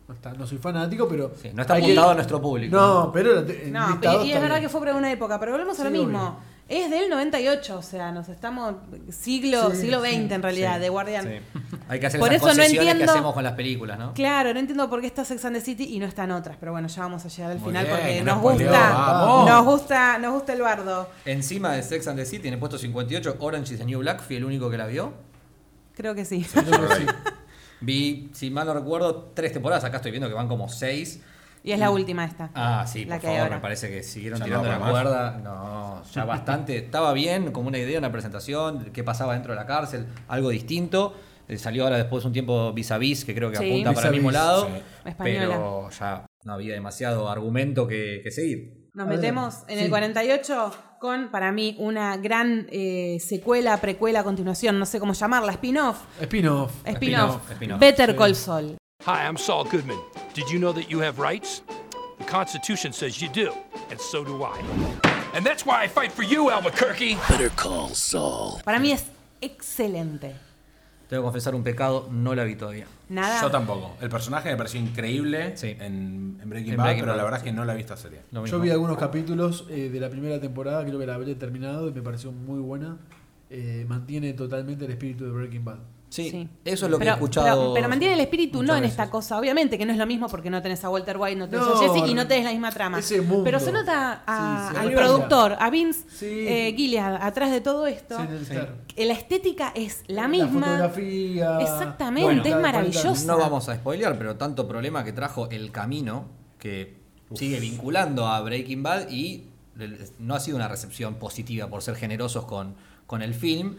F: No, está, no soy fanático, pero.
E: Sí, no está apuntado
F: que-
E: a nuestro público.
F: No, pero el
B: No, y, es verdad
F: bien.
B: que fue por una época, pero volvemos a lo
F: Sí,
B: mismo.
F: obvio.
B: Es del 98, o sea, nos estamos siglo
F: Sí,
B: siglo
F: sí,
B: XX en realidad,
E: Sí.
B: de Guardián.
E: Sí. Hay que hacer
B: Por
E: esas
B: eso no
E: concesiones que
B: entiendo-
E: hacemos con las películas, ¿no?
B: Claro, no entiendo por qué está Sex and the City y no están otras, pero bueno, ya vamos a llegar al
G: Muy
B: final
G: bien,
B: porque
G: que
B: nos gusta,
G: vamos.
B: nos gusta, nos gusta el bardo.
E: Encima de Sex and the City, en el puesto 58, Orange is the New Black, fui el único que la vio.
B: Creo que sí.
F: Creo que *laughs* sí.
E: Vi, si mal no recuerdo, tres temporadas. Acá estoy viendo que van como seis.
B: Y es la última esta.
E: Ah, sí,
B: La
E: por
B: que
E: favor,
B: ahora.
E: me parece que siguieron
G: Ya
E: tirando la cuerda. No, ya bastante. Estaba bien, como una idea, una presentación, qué pasaba dentro de la cárcel, algo distinto. Eh, salió ahora después de un tiempo vis a vis, que creo que
B: Sí.
E: apunta
F: Vis
E: para
F: a
E: el mismo lado.
G: sí.
E: Pero ya no había demasiado argumento que, que seguir.
B: Nos metemos en
F: Sí.
B: el 48 con, para mí, una gran eh, secuela, precuela, continuación, no sé cómo llamarla, spin-off.
F: Spin-off.
B: Spin-off.
E: Spin-off.
B: Better
F: Sí.
B: Call Saul.
H: Hi, I'm Saul Goodman. Did you know that you have rights? The Constitution says you do, and so do I. And that's why I fight for you, Albuquerque.
C: Better call Saul.
B: Para mí es excelente.
E: Tengo que confesar un pecado, no la vi todavía.
B: Nada.
G: Yo tampoco. El personaje me pareció increíble
E: Sí.
G: en, en Breaking
E: En
G: Bad,
E: Breaking
G: pero
E: Bad,
G: la verdad
E: sí.
G: es que no la he visto serie.
E: Lo
F: Yo vi algunos capítulos eh, de la primera temporada, creo que la habré terminado y me pareció muy buena. Eh, mantiene totalmente el espíritu de Breaking Bad.
E: Sí,
B: Sí.
E: eso es lo que
B: pero,
E: he escuchado.
B: Pero, pero mantiene el espíritu no en
E: veces.
B: esta cosa. Obviamente que no es lo mismo porque no tenés a Walter White, no tenés
F: No,
B: a Jesse y no tenés la misma trama.
F: ese mundo.
B: Pero se nota a-
F: Sí, se
B: al productor, a Vince
F: Sí.
B: eh, Gilliard, atrás de todo esto. La estética es la
F: La
B: misma.
F: fotografía.
B: Exactamente,
E: Bueno,
B: es
F: la-
B: maravillosa.
E: No vamos a spoilear, pero tanto problema que trajo El Camino, que sigue vinculando a Breaking Bad y no ha sido una recepción positiva por ser generosos con, con el film.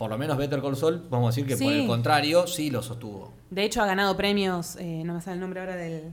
E: Por lo menos Better Call Saul, vamos a decir que por el contrario, sí lo sostuvo.
B: De hecho, ha ganado premios, eh, no me sale el nombre ahora del,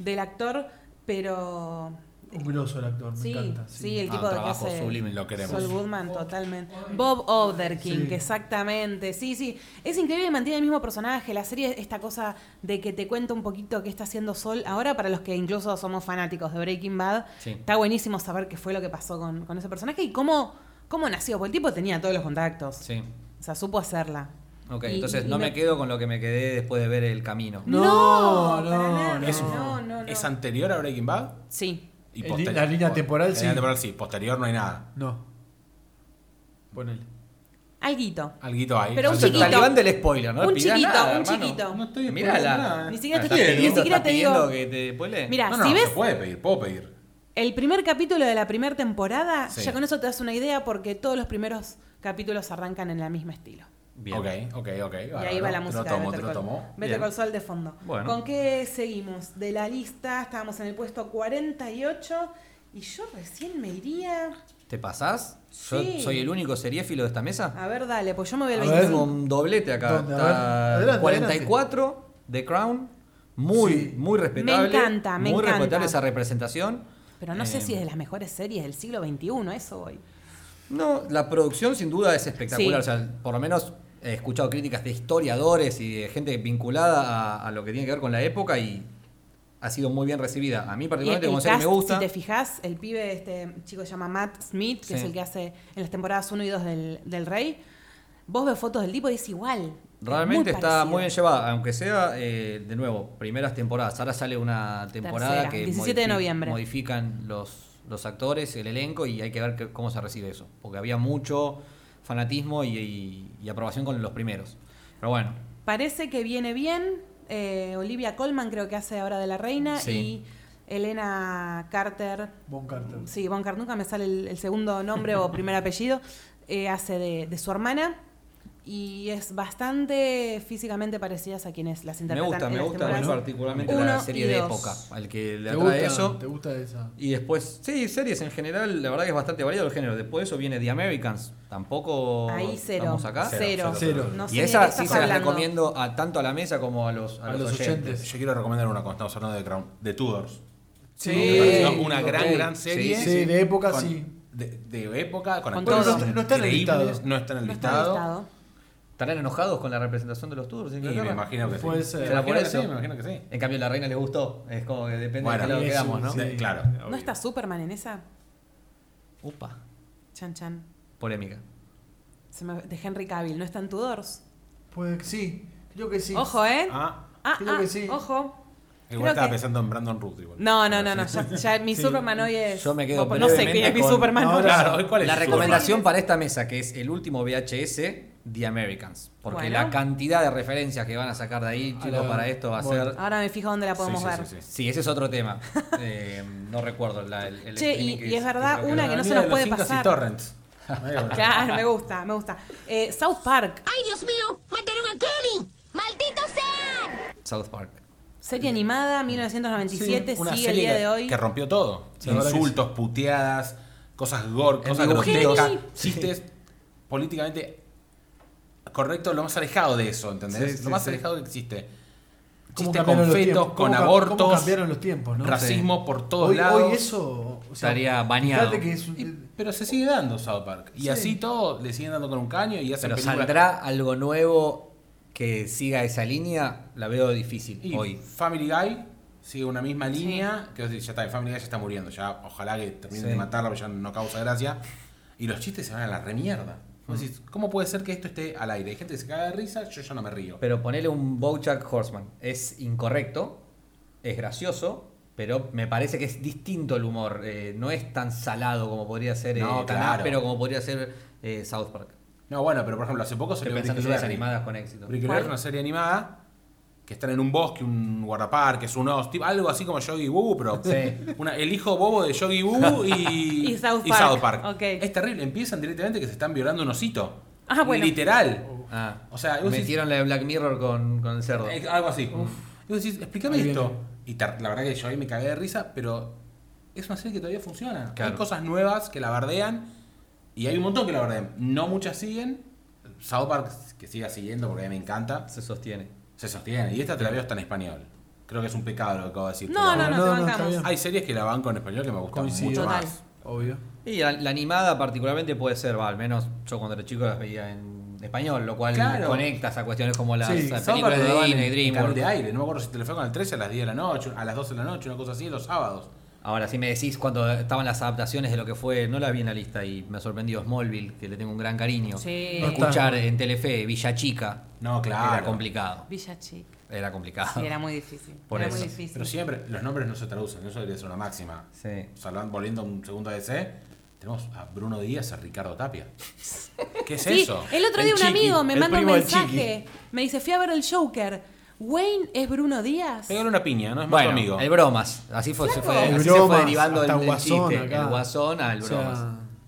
B: del actor, pero
F: Un grosso el actor, me
B: sí,
F: encanta.
B: sí, el
E: Ah,
B: tipo de que
E: trabajo
B: hace
E: sublime.
G: Lo queremos.
B: Saul Goodman, totalmente. Bob Odenkirk,
F: Sí.
B: exactamente. Sí, sí. Es increíble que mantiene el mismo personaje. La serie, esta cosa de que te cuenta un poquito qué está haciendo Sol. Ahora, para los que incluso somos fanáticos de Breaking Bad,
E: Sí.
B: está buenísimo saber qué fue lo que pasó con, con ese personaje y cómo, cómo nació. Porque el tipo tenía todos los contactos.
E: Sí.
B: O sea, supo hacerla.
E: Ok,
B: Y-
E: entonces
B: y
E: no me quedo con lo que me quedé después de ver El Camino.
F: No, no,
B: nada.
F: no.
G: ¿Es,
B: no, no, no.
G: ¿Es anterior a Breaking Bad?
B: Sí.
G: Y
F: la línea temporal,
G: en la
F: sí.
G: línea temporal sí. Posterior no hay nada.
F: No. Ponele.
B: Alguito.
G: Alguito ahí.
B: Pero un chiquito.
E: talibán del spoiler, ¿no?
B: Un chiquito,
E: nada,
B: un
E: hermano.
B: chiquito.
G: No estoy
E: Mirala.
G: nada.
B: Ni siquiera te
E: ¿Estás
B: estoy- ni siquiera te digo-
E: que te?
B: Mira,
G: No, no,
B: si
G: se
B: ves
G: puede pedir, puedo pedir.
B: El primer capítulo de la primera temporada,
G: Sí.
B: ya con eso te das una idea porque todos los primeros capítulos arrancan en el mismo estilo.
E: Bien.
G: Ok, ok, ok.
B: y ahí va la música
G: Te lo tomo,
B: de
G: te lo tomo.
B: Better
E: Bien.
B: Call Saul de fondo.
E: Bueno.
B: ¿Con qué seguimos? De la lista, estábamos en el puesto 48 y yo recién me iría...
E: ¿Te pasás? ¿Yo
B: Sí.
E: soy el único seriéfilo de esta mesa?
B: A ver, dale, pues yo me voy al
F: A
E: Yo
F: ver.
B: 25.
E: tengo un doblete acá.
F: Adelante,
E: 44 de Crown. Muy,
F: Sí.
E: muy respetable.
B: Me encanta, me
E: Muy
B: encanta.
E: respetable esa representación.
B: Pero no sé si es de las mejores series del siglo XXI, eso voy.
E: No, la producción sin duda es espectacular.
B: Sí.
E: O sea, por lo menos he escuchado críticas de historiadores y de gente vinculada a, a lo que tiene que ver con la época y ha sido muy bien recibida. A mí particularmente como serie me gusta.
B: si te fijas, el pibe, este chico se llama Matt Smith, que
E: Sí.
B: es el que hace en las temporadas 1 y 2 del, del Rey. Vos ves fotos del tipo y es igual.
E: Realmente
B: Es
E: está
B: parecido.
E: muy bien llevada, aunque sea, eh, de nuevo, primeras temporadas. Ahora sale una temporada
B: Tercera,
E: que
B: 17 de noviembre.
E: modifican los, los actores, el elenco y hay que ver que- cómo se recibe eso. Porque había mucho fanatismo y, y- y aprobación con los primeros. Pero bueno,
B: Parece que viene bien. eh, Olivia Colman creo que hace ahora de la reina
E: Sí.
B: y Elena Carter.
F: Bon Carter.
B: Sí, Von Carter, nunca me sale el, el segundo nombre o primer *laughs* apellido. eh, hace de, de su hermana. Y es bastante físicamente parecidas a quienes las
E: me
B: interpretan.
E: gusta,
B: en
E: me gusta particularmente
B: uno
E: la serie de época, al que le
F: ¿Te
E: atrae
F: gusta,
E: eso.
F: ¿Te gusta esa?
E: Y después, sí, series en general, la verdad que es bastante variado el género. Después de eso viene The Americans. Tampoco
B: Ahí cero.
E: estamos acá.
B: Cero.
F: Cero.
B: No sé
E: y esa sí se las recomiendo a, tanto a la mesa como a los, a
F: A
E: los
F: los
E: oyentes.
F: oyentes.
G: Yo quiero recomendar una cuando estamos hablando de Crown, de Tudors.
F: Sí.
G: Una gran, gran serie.
E: Sí,
F: Sí, de época
G: Con-
F: sí.
G: De, de época, con,
B: Con
G: actores.
F: No- no está en el listado.
G: No está en el listado.
E: ¿Estarán enojados con la representación de los tours?
G: Y me imagino que sí.
F: Puede ser.
G: Me
E: ¿Será por
G: imagino que
E: eso?
G: sí, me imagino que sí.
E: En cambio, a la reina le gustó. Es como que depende
G: Bueno,
E: de qué lado quedamos, ¿no?
F: sí.
G: De- claro.
B: ¿No está Superman en esa?
E: Upa,
B: Chan Chan.
E: polémica.
B: Se me- de Henry Cavill, ¿no está en Tudors?
F: Pues sí, creo que sí.
B: Ojo, ¿eh?
G: Ah,
B: Ah,
F: creo
B: ah,
F: que sí.
B: ojo.
G: igual
B: Creo
G: estaba
B: que-
G: pensando en Brandon Ruth. Igual.
B: No, no, no, no.
G: Sí.
B: Ya, ya mi *laughs* Superman hoy es.
E: Yo me quedo
B: No sé qué es mi Superman hoy.
G: Claro, ¿hoy ¿cuál es
E: La recomendación para esta mesa, que es el último VHS, The Americans. Porque
B: Bueno.
E: la cantidad de referencias que van a sacar de ahí, chicos, para esto va a
F: bueno.
E: ser...
B: Ahora me fijo dónde la podemos
G: Sí, sí,
B: ver.
G: sí, sí.
E: Sí, ese es otro tema. *laughs* Eh, no recuerdo la- el, el
B: Che, y-
E: que
B: y es verdad, una que no se nos puede
G: Incas y
B: pasar.
G: Torrents. *laughs*
B: Claro, me gusta, me gusta. Eh, South Park,
I: ¡Ay, Dios mío! ¡Mataron a Kevin! ¡Malditos sean!
E: South Park.
B: serie animada, 1997,
G: Una
B: sigue el día de hoy.
G: que rompió todo. Insultos, puteadas, cosas gore, cosas grotescas, chistes políticamente correctos, lo más alejado de eso, ¿entendés?
E: Sí, sí,
G: lo más
E: sí.
G: alejado que existe.
F: ¿Cómo
G: Chistes
F: cambiaron
G: con fetos, con
F: ¿Cómo ca-
G: abortos,
F: ¿Cómo cambiaron los tiempos, no?
G: racismo por todos
F: hoy,
G: lados.
F: hoy eso. o sea,
E: Estaría
F: que es un-
G: Y- pero se sigue dando South Park. Y
F: Sí.
G: así todo le siguen dando con un caño y hacen
E: Pero
G: películas.
E: ¿saldrá algo nuevo que siga esa línea? La veo difícil
G: Y
E: hoy.
G: Family Guy sigue una misma línea. Que ya está, Family Guy ya está muriendo. Ya, ojalá que terminen
E: Sí.
G: de matarla, porque ya no causa gracia. Y los chistes se van a la remierda. Vos
E: Mm.
G: decís, ¿Cómo puede ser que esto esté al aire? Hay gente que se caga de risa, yo ya no me río.
E: Pero ponele un Bojack Horseman. Es incorrecto, es gracioso, pero me parece que es distinto el humor. Eh, no es tan salado como podría ser, eh,
G: No,
E: tan
G: claro.
E: áspero como podría ser eh, South Park.
G: No, bueno, pero por ejemplo, hace poco salió
E: pensando en series animadas con éxito.
G: Brickleberry es una serie animada que están en un bosque, un guardaparques, un oso, tipo- algo así como Yogi Boo, pero
E: Sí.
G: una- el hijo bobo de Yogi Boo *laughs* y,
B: Y South
G: y
B: Park.
G: Es terrible, empiezan directamente que se están violando un osito.
B: Ah, bueno.
G: Literal.
E: Ah,
G: O sea, decís-
E: metieron la de Black Mirror con, con el cerdo.
G: Eh, algo así. Y vos decís, explícame
F: Ahí
G: esto.
F: viene.
G: Y la verdad que yo ahí me cagué de risa, pero es una serie que todavía funciona.
E: Claro.
G: Hay cosas nuevas que la bardean y hay un montón que la bardean. No muchas siguen. South Park que siga siguiendo porque a mí me encanta.
E: Se sostiene.
G: Se sostiene. Y esta te la veo hasta en español. Creo que es un pecado lo que acabo de decir.
B: No, no, no,
F: No,
B: te
F: no, está
B: bancamos.
F: bien.
G: Hay series que la banco en español que me gustan
F: Coincido.
G: mucho
B: Total.
G: más.
F: Obvio.
E: Y la, la animada particularmente puede ser, va, al menos yo cuando era chico las veía en español, lo cual
G: Claro.
E: conectas a cuestiones como las
F: Sí,
G: South
E: películas de Disney, DreamWorks.
G: de aire. No me acuerdo si te lo fue con el 13 a las 10 de la noche, a las 12 de la noche, una cosa así, los sábados.
E: Ahora, si me decís cuando estaban las adaptaciones de lo que fue, no la vi en la lista y me sorprendió Smallville, que le tengo un gran cariño.
B: Sí.
F: No.
E: Escuchar en Telefe Villa Chica
G: No, claro.
E: era complicado.
B: Villa Chic.
E: Era complicado.
B: Sí, era muy difícil.
E: Por
B: era
E: eso.
B: muy difícil.
G: Pero siempre los nombres no se traducen, eso debería ser una máxima.
E: Sí.
G: Salvan- volviendo a un segundo DC, tenemos a Bruno Díaz, a Ricardo Tapia. *laughs* ¿Qué es
B: Sí,
G: eso?
B: el otro día un
F: Chiqui,
B: amigo me manda un mensaje. Me dice, fui a ver el Joker. ¿Wayne es Bruno Díaz?
G: Pégale una piña, no es más
E: Bueno,
G: tu amigo.
E: el bromas. Así fue, se fue,
F: El
E: así se fue
F: bromas,
E: derivando el,
F: hasta
E: el
F: Guasón
E: chiste.
F: acá.
E: El guasón al
F: O sea,
E: bromas.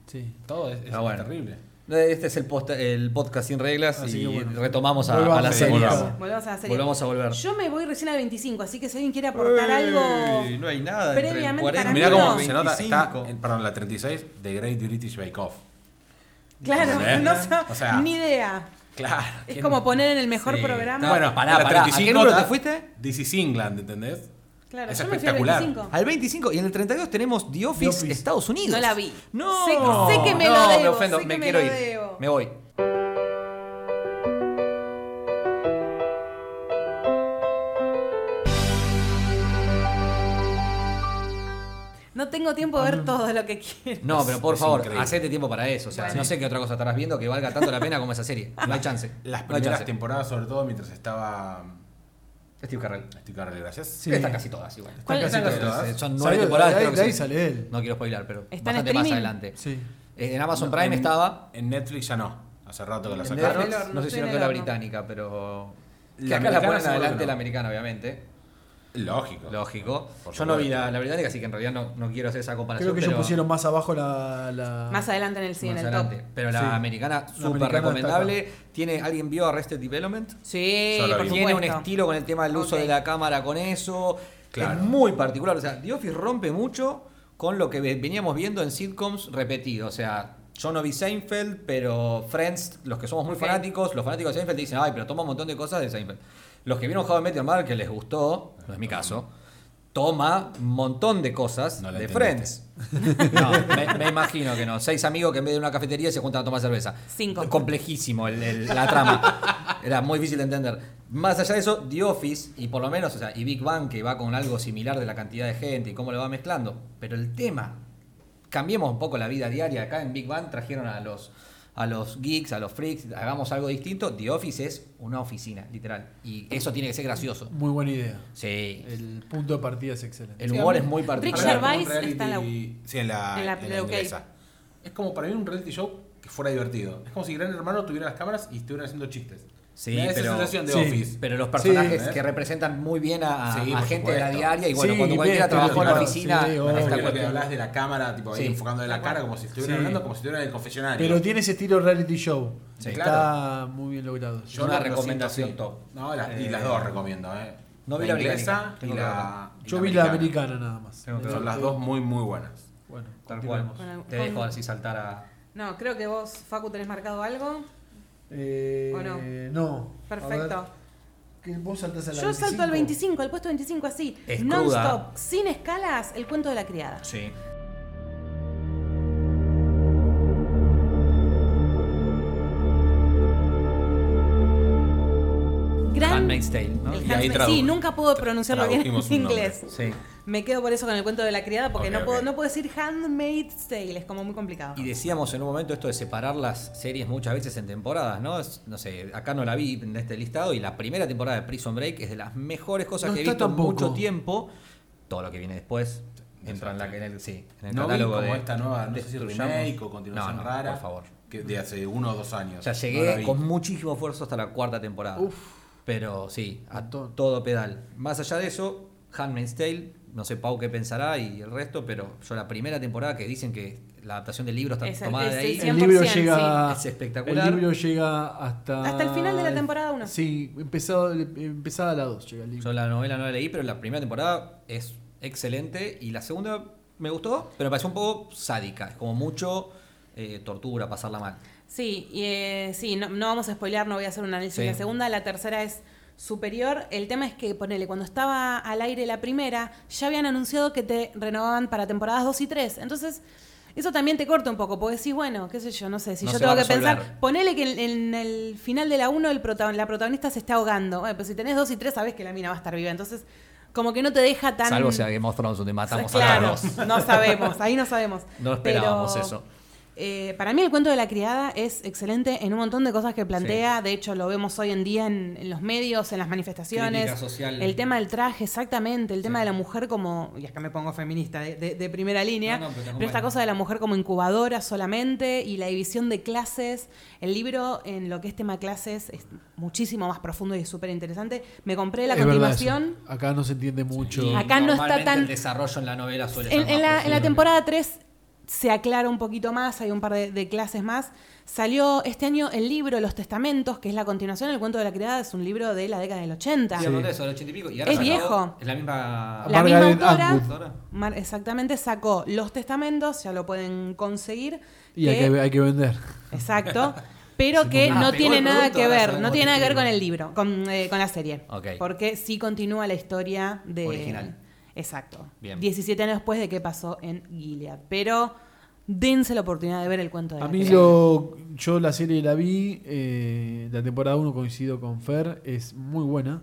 F: sí.
G: Todo es, es
E: bueno.
G: terrible.
E: Este es el, post- el podcast sin reglas
F: Así
E: y
F: bueno.
E: retomamos a, a la
F: a
E: serie.
G: volvamos.
B: Volvamos a la serie.
E: Volvamos a volver.
B: Yo me voy recién al 25, así que si alguien quiere aportar algo.
E: no hay nada.
B: previamente
G: Mirá cómo se nota, está,
E: 25.
G: en, perdón, la 36 de Great British Bake Off.
B: Claro, no
G: O sea,
B: ni idea.
G: Claro.
B: Es
G: ¿quién-
B: como poner en el mejor
E: Sí.
B: programa.
G: Bueno,
E: Pará, pará, ¿a qué número te fuiste?
G: This is England, ¿entendés?
B: claro,
G: es
B: yo me fui al
G: espectacular.
B: 25.
E: Al 25 y en el 32 tenemos The Office,
F: The Office.
E: Estados Unidos.
B: No la vi.
E: No.
B: Sé- sé que me
E: no,
B: lo debo,
E: me ofendo,
B: sé que
E: me
B: me
E: quiero
B: lo
E: ir.
B: debo.
E: Me voy.
B: Tengo tiempo de ver todo lo que quiero.
E: No, pero por
G: es
E: favor,
G: increíble.
E: hacete tiempo para eso. O sea, no sé qué otra cosa estarás viendo que valga tanto la pena como esa serie. *laughs* No hay chance.
G: Las
E: no hay
G: primeras
E: chance.
G: temporadas, sobre todo mientras estaba
E: Steve Carell.
G: Steve Carell, gracias.
F: Sí.
E: Están casi todas igual.
B: ¿Cuál-
G: Están casi
E: Todas,
G: todas.
E: eh, Son
F: Salió-
E: nueve temporadas,
F: de ahí-
E: creo que
F: de ahí
E: sí.
F: sale él.
E: No quiero spoilar, pero
B: ¿Está en
E: bastante más
B: streaming?
E: adelante.
F: Sí.
E: Eh, En Amazon
G: No,
E: Prime
G: en-
E: estaba.
G: En Netflix ya no. Hace rato que la
E: En
G: sacaron.
E: Netflix,
B: horno,
E: no sé
B: estoy
E: si no
B: en
E: quedó
B: el
E: la
B: horno.
E: británica, pero. Que
G: La
E: acá la
G: americana
E: ponen
G: seguro
E: adelante
G: que no.
E: la americana, obviamente.
G: Lógico.
E: Lógico.
G: Por
E: Yo no vi la, la británica, así que en realidad no, no quiero hacer esa comparación.
F: Creo que ellos pusieron más abajo la. la-
B: Más adelante en el cine,
E: más
B: en el top.
E: Pero la
F: Sí.
E: americana, súper recomendable. Tiene, ¿Alguien vio Arrested Development?
B: Sí, por.
E: Tiene un estilo con el tema del uso de la cámara con eso.
G: Claro.
E: Es muy particular. O sea, The Office rompe mucho con lo que ve- veníamos viendo en sitcoms repetido. O sea, yo no vi Seinfeld, pero Friends, los que somos muy fanáticos, los fanáticos de Seinfeld te dicen, ay, pero toma un montón de cosas de Seinfeld. Los que vieron How I Met Your Mother, que les gustó, no es mi caso, toma un montón de cosas
G: No
E: de
G: entendiste.
E: Friends. *laughs* No, me, me imagino que no. Seis amigos que en vez de una cafetería se juntan a tomar cerveza.
B: Cinco.
E: Complejísimo el- el- la trama. Era muy difícil de entender. Más allá de eso, The Office, y por lo menos, o sea, y Big Bang, que va con algo similar de la cantidad de gente y cómo lo va mezclando. Pero el tema, cambiemos un poco la vida diaria. Acá en Big Bang trajeron a los, a los geeks, a los freaks, hagamos algo distinto. The Office es una oficina, literal. Y eso tiene que ser gracioso.
F: Muy buena idea.
E: Sí.
F: El punto de partida es excelente.
E: El humor es muy
B: Rick
E: particular.
B: Gervais
G: Un reality-
B: está en la-
G: Sí, en la,
B: en la-
G: en la
B: de OK.
G: inglesa. Es como para mí un reality show que fuera divertido. Es como si Gran Hermano tuviera las cámaras y estuviera haciendo chistes.
E: Sí,
G: Me da esa
E: pero-
G: sensación de
F: sí.
G: Office.
E: Pero los personajes
G: Sí.
E: que representan muy bien a, a-
G: Sí,
E: a gente de la diaria. Y bueno,
F: Sí,
E: cuando cualquiera trabajó en la oficina, cual-
G: lo que hablas de la cámara, tipo ahí enfocando de la cara como si estuvieran
F: Sí.
G: hablando, como si estuvieran en el confesionario.
F: Pero tiene ese estilo reality show.
E: Sí.
F: Está
G: Claro.
F: muy bien logrado.
G: Yo
E: una recomendación
G: siento
E: top.
G: No, las- y
E: Eh,
G: las dos recomiendo, eh.
E: no vi la
G: inglesa y la.
F: Yo vi la americana nada más.
E: Tengo que
G: Son las dos muy, muy buenas.
F: Bueno,
E: Tal cual. Te dejo así saltar a.
B: No, creo que vos, Facu, tenés marcado algo.
F: Eh,
B: ¿O no?
F: no.
B: Perfecto.
F: Que vos saltás a la
B: Yo salto al 25, al puesto 25 así.
E: Es
B: Non-stop, sin escalas, el cuento de la criada.
E: Sí. Handmaid's Tale, ¿no?
B: el
G: Y ahí
B: Handmaid-
G: tradu-
B: sí, nunca puedo pronunciarlo bien en inglés.
E: Sí.
B: Me quedo por eso con el cuento de la criada porque no, puedo, no puedo decir Handmaid's Tale, es como muy complicado.
E: Y decíamos en un momento esto de separar las series muchas veces en temporadas, ¿no? Es- no sé, acá no la vi en este listado y la primera temporada de Prison Break es de las mejores cosas
F: No
E: que he visto en mucho tiempo. Todo lo que viene después entra en, la, en el, sí, en el
G: No vi
E: catálogo
G: como
E: de
G: esta nueva, no sé si remake o continuación
E: No, no,
G: rara.
E: por favor.
G: Que de hace uno o dos años.
E: O sea, llegué con muchísimo esfuerzo hasta la cuarta temporada.
F: Uf.
E: Pero sí, a
F: Montón.
E: todo pedal. Más allá de eso, Handmaid's Tale, no sé Pau qué pensará y el resto, pero yo la primera temporada que dicen que la adaptación del libro está
B: Es el-
E: tomada
B: es
E: de ahí.
B: el
F: El
B: 100%,
F: libro llega.
E: sí. Es espectacular.
F: El libro llega hasta.
B: Hasta el final de la temporada uno.
F: Sí, empezado, empezada la 2 llega el libro.
E: Yo la novela no la leí, pero la primera temporada es excelente y la segunda me gustó, pero me pareció un poco sádica. Es como mucho eh, tortura, pasarla mal.
B: Sí, y, eh, sí, no, no vamos a spoilear, no voy a hacer un análisis
E: Sí.
B: de la segunda, la tercera es superior. El tema es que, ponele, cuando estaba al aire la primera, ya habían anunciado que te renovaban para temporadas 2 y 3. Entonces, eso también te corta un poco, porque decís, bueno, qué sé yo, no sé, si
E: No
B: yo tengo que pensar, ponele que en, en el final de la 1 el prota- la protagonista se está ahogando. Bueno, pues si tenés 2 y 3 sabés que la mina va a estar viva. Entonces, como que no te deja tan...
E: Salvo sea Game of Thrones, donde matamos a los dos.
B: no sabemos, ahí no sabemos.
E: No esperábamos
B: Pero,
E: eso.
B: Eh, para mí el cuento de la criada es excelente en un montón de cosas que plantea. De hecho, lo vemos hoy en día en, en los medios, en las manifestaciones.
E: Crítica social.
B: El tema del traje, exactamente. El tema de la mujer como. Y acá me pongo feminista de, de- de primera línea.
E: No, no, pero
B: esta cosa de la mujer como incubadora solamente y la división de clases. El libro en lo que es tema clases es muchísimo más profundo y es súper interesante. Me compré la
F: Es verdad
B: continuación.
F: Acá no se entiende mucho.
E: Y
B: Acá no está
E: normalmente
B: tan-
E: El desarrollo en la novela suele
B: En,
E: ser
B: en
E: más
B: la, en la temporada 3 se aclara un poquito más, hay un par de, de clases más. Salió este año el libro Los Testamentos, que es la continuación del cuento de la criada, es un libro de la década del 80.
E: Sí, de eso, del 80 y pico. Y ahora
B: Es
E: sacó-
B: viejo.
E: Es la misma.
B: La misma autora. Mar- exactamente, sacó Los Testamentos, ya lo pueden conseguir.
F: Y hay que, hay que vender.
B: Exacto. *laughs* Pero que
E: Ah,
B: no tiene nada que ver, no tiene nada que ver con el libro, con, eh, con la serie. Porque sí continúa la historia de.
E: Original.
B: Exacto.
E: Bien.
B: 17 años después de qué pasó en Gilead. Pero dense la oportunidad de ver el cuento de
F: A
B: la
F: mí lo, yo la serie la vi, eh, la temporada 1 coincido con Fer, es muy buena.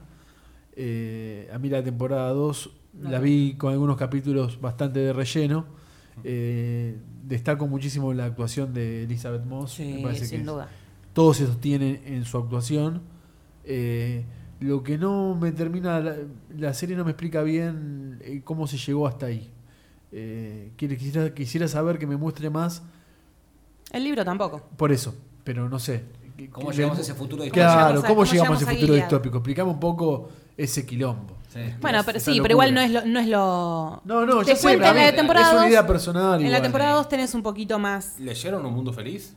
F: Eh, a mí la temporada 2 la vi con algunos capítulos bastante de relleno. Eh, destaco muchísimo la actuación de Elizabeth Moss.
B: Sí,
F: me parece
B: sin
F: que
B: duda.
F: todo se sostiene en su actuación. Eh, lo que no me termina, la, la serie no me explica bien eh, cómo se llegó hasta ahí. Eh, quiere- quisiera, quisiera saber que me muestre más
B: El libro tampoco.
F: por eso, pero no sé.
E: ¿Cómo llegamos
F: le-
E: a ese futuro distópico?
F: Claro,
B: ¿Cómo
F: ¿cómo
B: llegamos a-
F: llegamos a
B: cómo
F: ese futuro
B: Gilead?
F: distópico? Explicame un poco ese quilombo.
E: Sí.
B: Bueno, pero sí, pero igual no es lo. No, es lo...
F: No, no,
B: Te
F: sé,
B: en la temporada
F: es una idea personal
B: En la temporada 2 tenés un poquito más.
G: ¿Leyeron Un Mundo Feliz?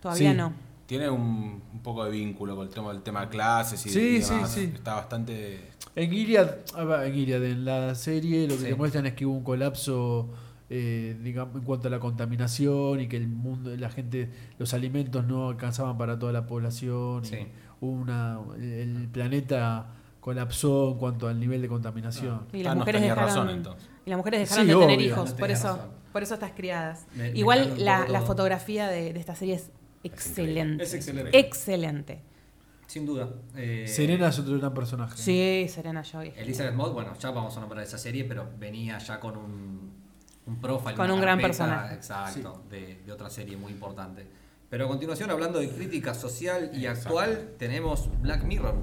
B: Todavía
F: Sí.
B: no.
G: Tiene un, un poco de vínculo con el tema del tema de clases y,
F: Sí,
G: y
F: sí,
G: demás.
F: sí.
G: Está bastante.
F: En Gilead, a ver, en Gilead, en la serie lo que
E: Sí.
F: te muestran es que hubo un colapso eh, digamos, en cuanto a la contaminación y que el mundo, la gente, los alimentos no alcanzaban para toda la población. y
E: Sí.
F: hubo una, el planeta colapsó en cuanto al nivel de contaminación.
B: Y las mujeres dejaron,
G: razón, entonces.
B: y las mujeres dejaron
F: Sí,
B: de tener hijos,
E: No
B: por eso,
E: razón.
B: por eso estás criadas.
E: Me-
B: Igual la, fotografía de, de esta serie es excelente.
E: Es excelente.
B: Excelente.
E: Sin duda. Eh,
F: Serena es otro gran personaje.
B: Sí, Serena Joy.
E: Elizabeth Moss, bueno, ya vamos a nombrar esa serie, pero venía ya con un, un profile.
B: Con un gran
E: carpeta,
B: personaje.
E: Exacto, de, de otra serie muy importante. Pero a continuación, hablando de crítica social y
G: Exacto.
E: actual, tenemos Black Mirror.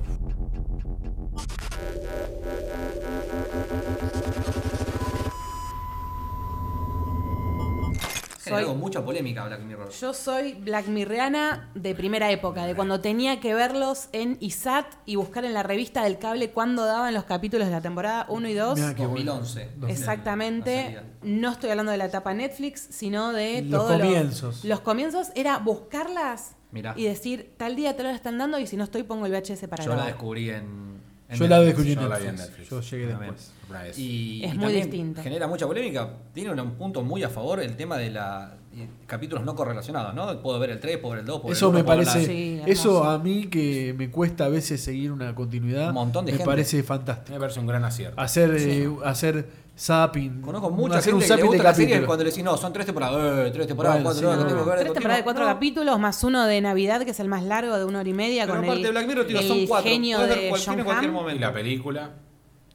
E: Generó
B: Soy-
E: mucha polémica Black Mirror.
B: Yo soy Black Mirriana de primera época, de cuando tenía que verlos en ISAT y buscar en la revista del cable cuándo daban los capítulos de la temporada 1 y 2.
F: Mirá qué bueno.
E: 2011.
B: Exactamente. No estoy hablando de la etapa Netflix, sino de
F: Los
B: todos
F: comienzos.
B: Los comienzos era buscarlas
E: Mirá.
B: y decir, tal día te lo están dando y si no estoy pongo el VHS para
E: Yo la descubrí en.
F: Yo la descubrí en
G: Yo la vi en
F: Netflix.
G: Netflix.
F: Yo llegué después.
E: Y,
B: Es
E: y
B: muy distinto.
E: Genera mucha polémica. Tiene un punto muy a favor el tema de la y capítulos no correlacionados, ¿no? Puedo ver el 3, puedo ver el 2, puedo ver
F: Eso
E: el
F: me
E: 1, puedo ver la-
F: parece.
B: Sí,
F: eso a mí que me cuesta a veces seguir una continuidad.
E: Un montón de
F: me
E: gente.
F: parece
G: Me
F: fantástico.
G: parece un gran acierto.
F: Hacer, eh, hacer zapping.
E: Conozco mucha
F: hacer
E: gente
F: un
E: que le gusta la serie cuando le decís, no, son tres temporadas, eh, tres temporadas,
F: Bueno,
E: cuatro,
F: sí,
E: no,
F: no,
E: tengo
F: no.
E: que ver de
B: Tres temporadas de cuatro
E: No,
B: capítulos más uno de Navidad, que es el más largo, de una hora y media,
E: Pero
B: con
E: aparte
B: el,
E: de Black Mirror, tío,
B: el
E: son cuatro.
B: genio de John
E: en cualquier
B: Hamm.
E: momento.
G: Y la película,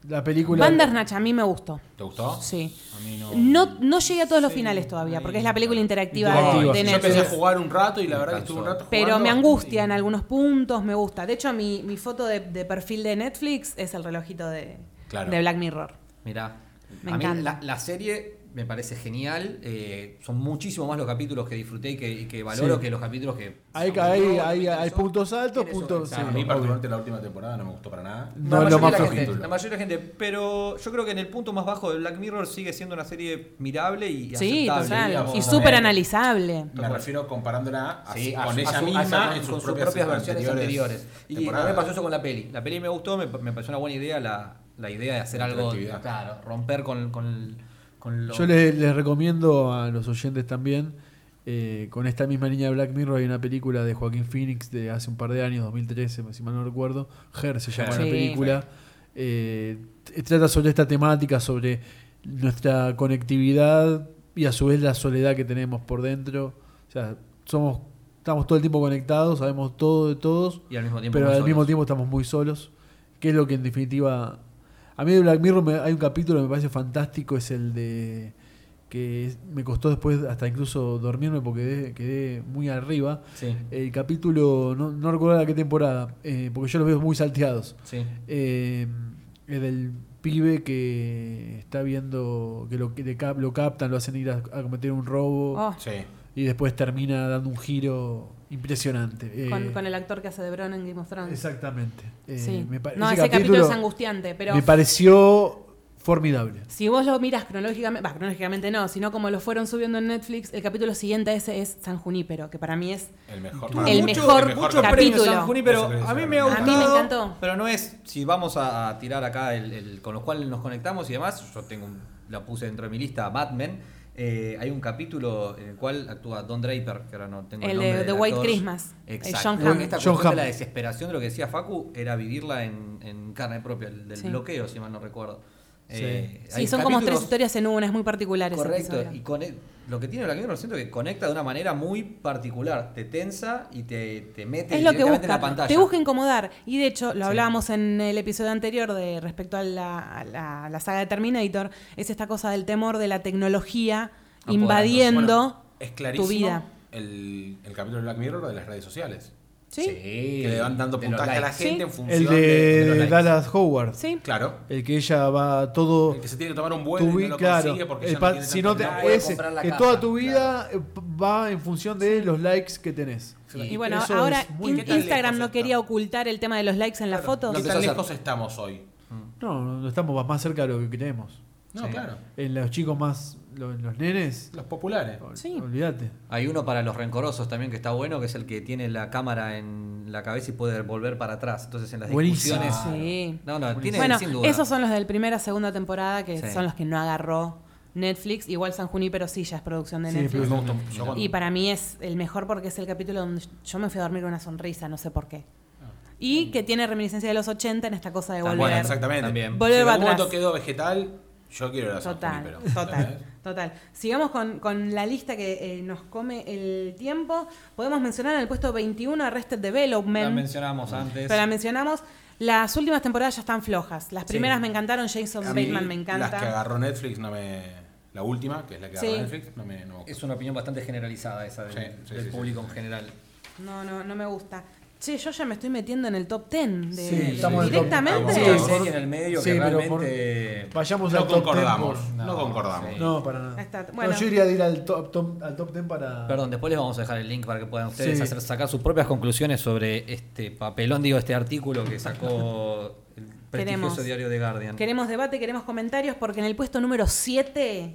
F: La película.
B: Bandersnatch a mí me gustó.
G: ¿te gustó?
B: Sí.
G: A mí no.
B: No, no llegué a todos los finales todavía, porque es la película interactiva, de
G: Yo empecé a
B: Netflix.
G: jugar un rato y la verdad que estuve un rato
B: Pero
G: jugando
B: me angustia
G: y-
B: en algunos puntos, me gusta. De hecho, mi, mi foto de, de perfil de Netflix es el relojito de,
G: Claro.
B: de Black Mirror.
E: Mirá,
B: Me
E: a mí
B: encanta.
E: la, la serie me parece genial. eh, son muchísimo más los capítulos que disfruté y que, y que valoro
F: Sí.
E: que los capítulos que.
F: Hay, hay, hay, hay puntos altos, puntos.
E: exacto.
G: a mí
F: sí,
G: particularmente la última temporada no me gustó para nada.
F: No,
E: la mayoría la gente, La mayoría de la gente, pero yo creo que en el punto más bajo de Black Mirror sigue siendo una serie mirable y
B: Sí,
E: aceptable.
B: total. Y súper analizable.
G: Me refiero comparándola a-
E: Sí,
G: con
E: a-
G: ella
E: a su-
G: misma
E: a-
G: en sus
E: con sus
G: propias,
E: propias, versiones anteriores. Y a mí me pasó eso con la peli. La peli me gustó, me, me pareció una buena idea la, la idea de hacer algo, claro, romper con, con, con lo...
F: Yo les, les recomiendo a los oyentes también, eh, con esta misma línea de Black Mirror, hay una película de Joaquín Phoenix de hace un par de años, 2013, si mal no recuerdo. Her se llama la película. Eh, trata sobre esta temática, sobre nuestra conectividad y a su vez la soledad que tenemos por dentro. O sea, somos, estamos todo el tiempo conectados, sabemos todo de todos,
E: Y al mismo tiempo
F: pero al mismo tiempo estamos muy solos. Que es lo que en definitiva. A mí de Black Mirror me- hay un capítulo que me parece fantástico, es el de. que me costó después hasta incluso dormirme porque quedé, quedé muy arriba.
E: Sí,
F: El capítulo, no, no recuerdo a qué temporada, eh, porque yo los veo muy salteados.
E: sí.
F: Eh, el del pibe que está viendo que lo, que lo captan, lo hacen ir a, a cometer un robo
B: Oh,
G: Sí.
F: y después termina dando un giro impresionante. Eh,
B: con, con el actor que hace de Bron en Game of Thrones.
F: Exactamente. Eh,
B: Sí.
F: me pa-
B: no, ese capítulo, es angustiante, pero
F: me pareció formidable.
B: si vos lo miras cronológicamente, va, cronológicamente no, sino como lo fueron subiendo en Netflix, el capítulo siguiente a ese es San Junípero, que para mí es
G: El mejor.
B: El
E: mucho-
B: mejor
E: mucho
B: capítulo.
E: premio San Junípero. A mí me ha
B: A
E: gustado.
B: mí me encantó.
E: Pero no es, si vamos a, a tirar acá el, el- con los cuales nos conectamos y demás, yo tengo un- la puse dentro de mi lista, Mad Men. Eh, hay un capítulo en el cual actúa Don Draper, que ahora no tengo el,
B: El
E: nombre
B: de
E: del
B: The White
E: actor.
B: Christmas, el
E: Exacto.
B: John Hamm.
E: Esta
F: John
E: cuestión de la
F: Hamm.
E: desesperación de lo que decía Facu era vivirla en, en carne propia, el del
B: Sí.
E: bloqueo, si mal no recuerdo.
F: Sí.
E: Eh,
B: Sí, son como tres historias en una, es muy particular
E: Correcto, y con lo que tiene Black Mirror siento que conecta de una manera muy particular, te tensa y te, te mete
B: Es lo que
E: directamente en la
B: busca,
E: pantalla.
B: te busca incomodar. Y de hecho, lo
E: Sí.
B: hablábamos en el episodio anterior de respecto a la, a la- a la saga de Terminator, es esta cosa del temor de la tecnología
E: Apoderándose.
B: invadiendo
G: Bueno, es clarísimo
B: tu vida.
G: El, el capítulo de Black Mirror de las redes sociales.
B: ¿Sí?
G: Que le van dando
E: de
G: puntaje a la
E: likes.
G: gente
B: Sí.
G: en función
F: El
G: los
F: de,
G: likes.
F: Dallas Howard.
B: Sí.
G: Claro.
F: El que ella va todo.
G: El que se tiene que tomar un vuelo
F: tu
G: y
F: vi-
G: no lo
F: claro,
G: consigue porque
F: el
G: ya
F: pa-
G: no tiene
F: si no te,
E: puede
F: ese,
E: comprar la
F: que
E: casa,
F: toda tu vida eh, va en función de los likes que tenés.
B: Y bueno,
F: Eso
B: ahora
F: es muy
B: in-
G: ¿Qué tan
B: Instagram
G: lejos
B: no
G: está?
B: quería ocultar el tema de los likes en las fotos.
G: ¿Qué tan lejos estamos hoy?
F: No, no estamos más cerca de lo que creemos.
G: No,
E: Sí.
G: claro.
F: En los chicos más, los, los nenes,
G: Los populares.
B: Sí.
F: olvídate.
E: Hay uno para los rencorosos también que está bueno, que es el que tiene la cámara en la cabeza y puede volver para atrás. Entonces en las
F: Buenísimo.
E: discusiones...
B: Sí.
E: No, no, tiene
B: Bueno,
E: sin duda.
B: esos son los del primera, segunda temporada, que
E: Sí.
B: son los que no agarró Netflix. Igual San Junípero sí ya es producción de
F: Sí,
B: Netflix.
F: pero-
B: Y para mí es el mejor porque es el capítulo donde yo me fui a dormir con una sonrisa, no sé por qué. Y que tiene reminiscencia de los 80 en esta cosa de volver.
G: Bueno, exactamente.
E: También.
B: Volver
G: si en algún
B: atrás.
G: momento quedó vegetal, yo quiero la
B: Total,
G: pero-
B: total, total. Sigamos con, con la lista que eh, nos come el tiempo. Podemos mencionar en el puesto 21 Arrested Development.
E: La mencionamos antes.
B: Pero la mencionamos. Las últimas temporadas ya están flojas. Las
E: Sí.
B: primeras me encantaron. Jason Bateman me encanta.
G: Las que agarró Netflix no me. La última, que es la que
B: Sí.
G: agarró Netflix, no me. No.
E: Es una opinión bastante generalizada esa del,
G: Sí, sí,
E: del
G: sí,
E: público en general.
B: No, no, no me gusta. Che, yo ya me estoy metiendo en el top 10. De,
F: Sí,
B: de-
F: estamos en el top-
B: directamente.
E: Sí,
F: Estamos-
E: serie en el medio
F: Sí,
E: que
F: pero
E: realmente.
F: Vayamos
G: No
F: al top 10
G: concordamos.
F: por-
G: No,
E: No,
G: concordamos.
E: sí.
F: No, para nada.
B: Está,
F: No,
B: bueno.
F: yo iría de ir al top, top- al top 10 para.
E: Perdón, después les vamos a dejar el link para que puedan ustedes
F: Sí.
E: hacer, sacar sus propias conclusiones sobre este papelón, digo, este artículo que sacó el prestigioso
B: Queremos-
E: diario The Guardian.
B: Queremos debate, queremos comentarios, porque en el puesto número 7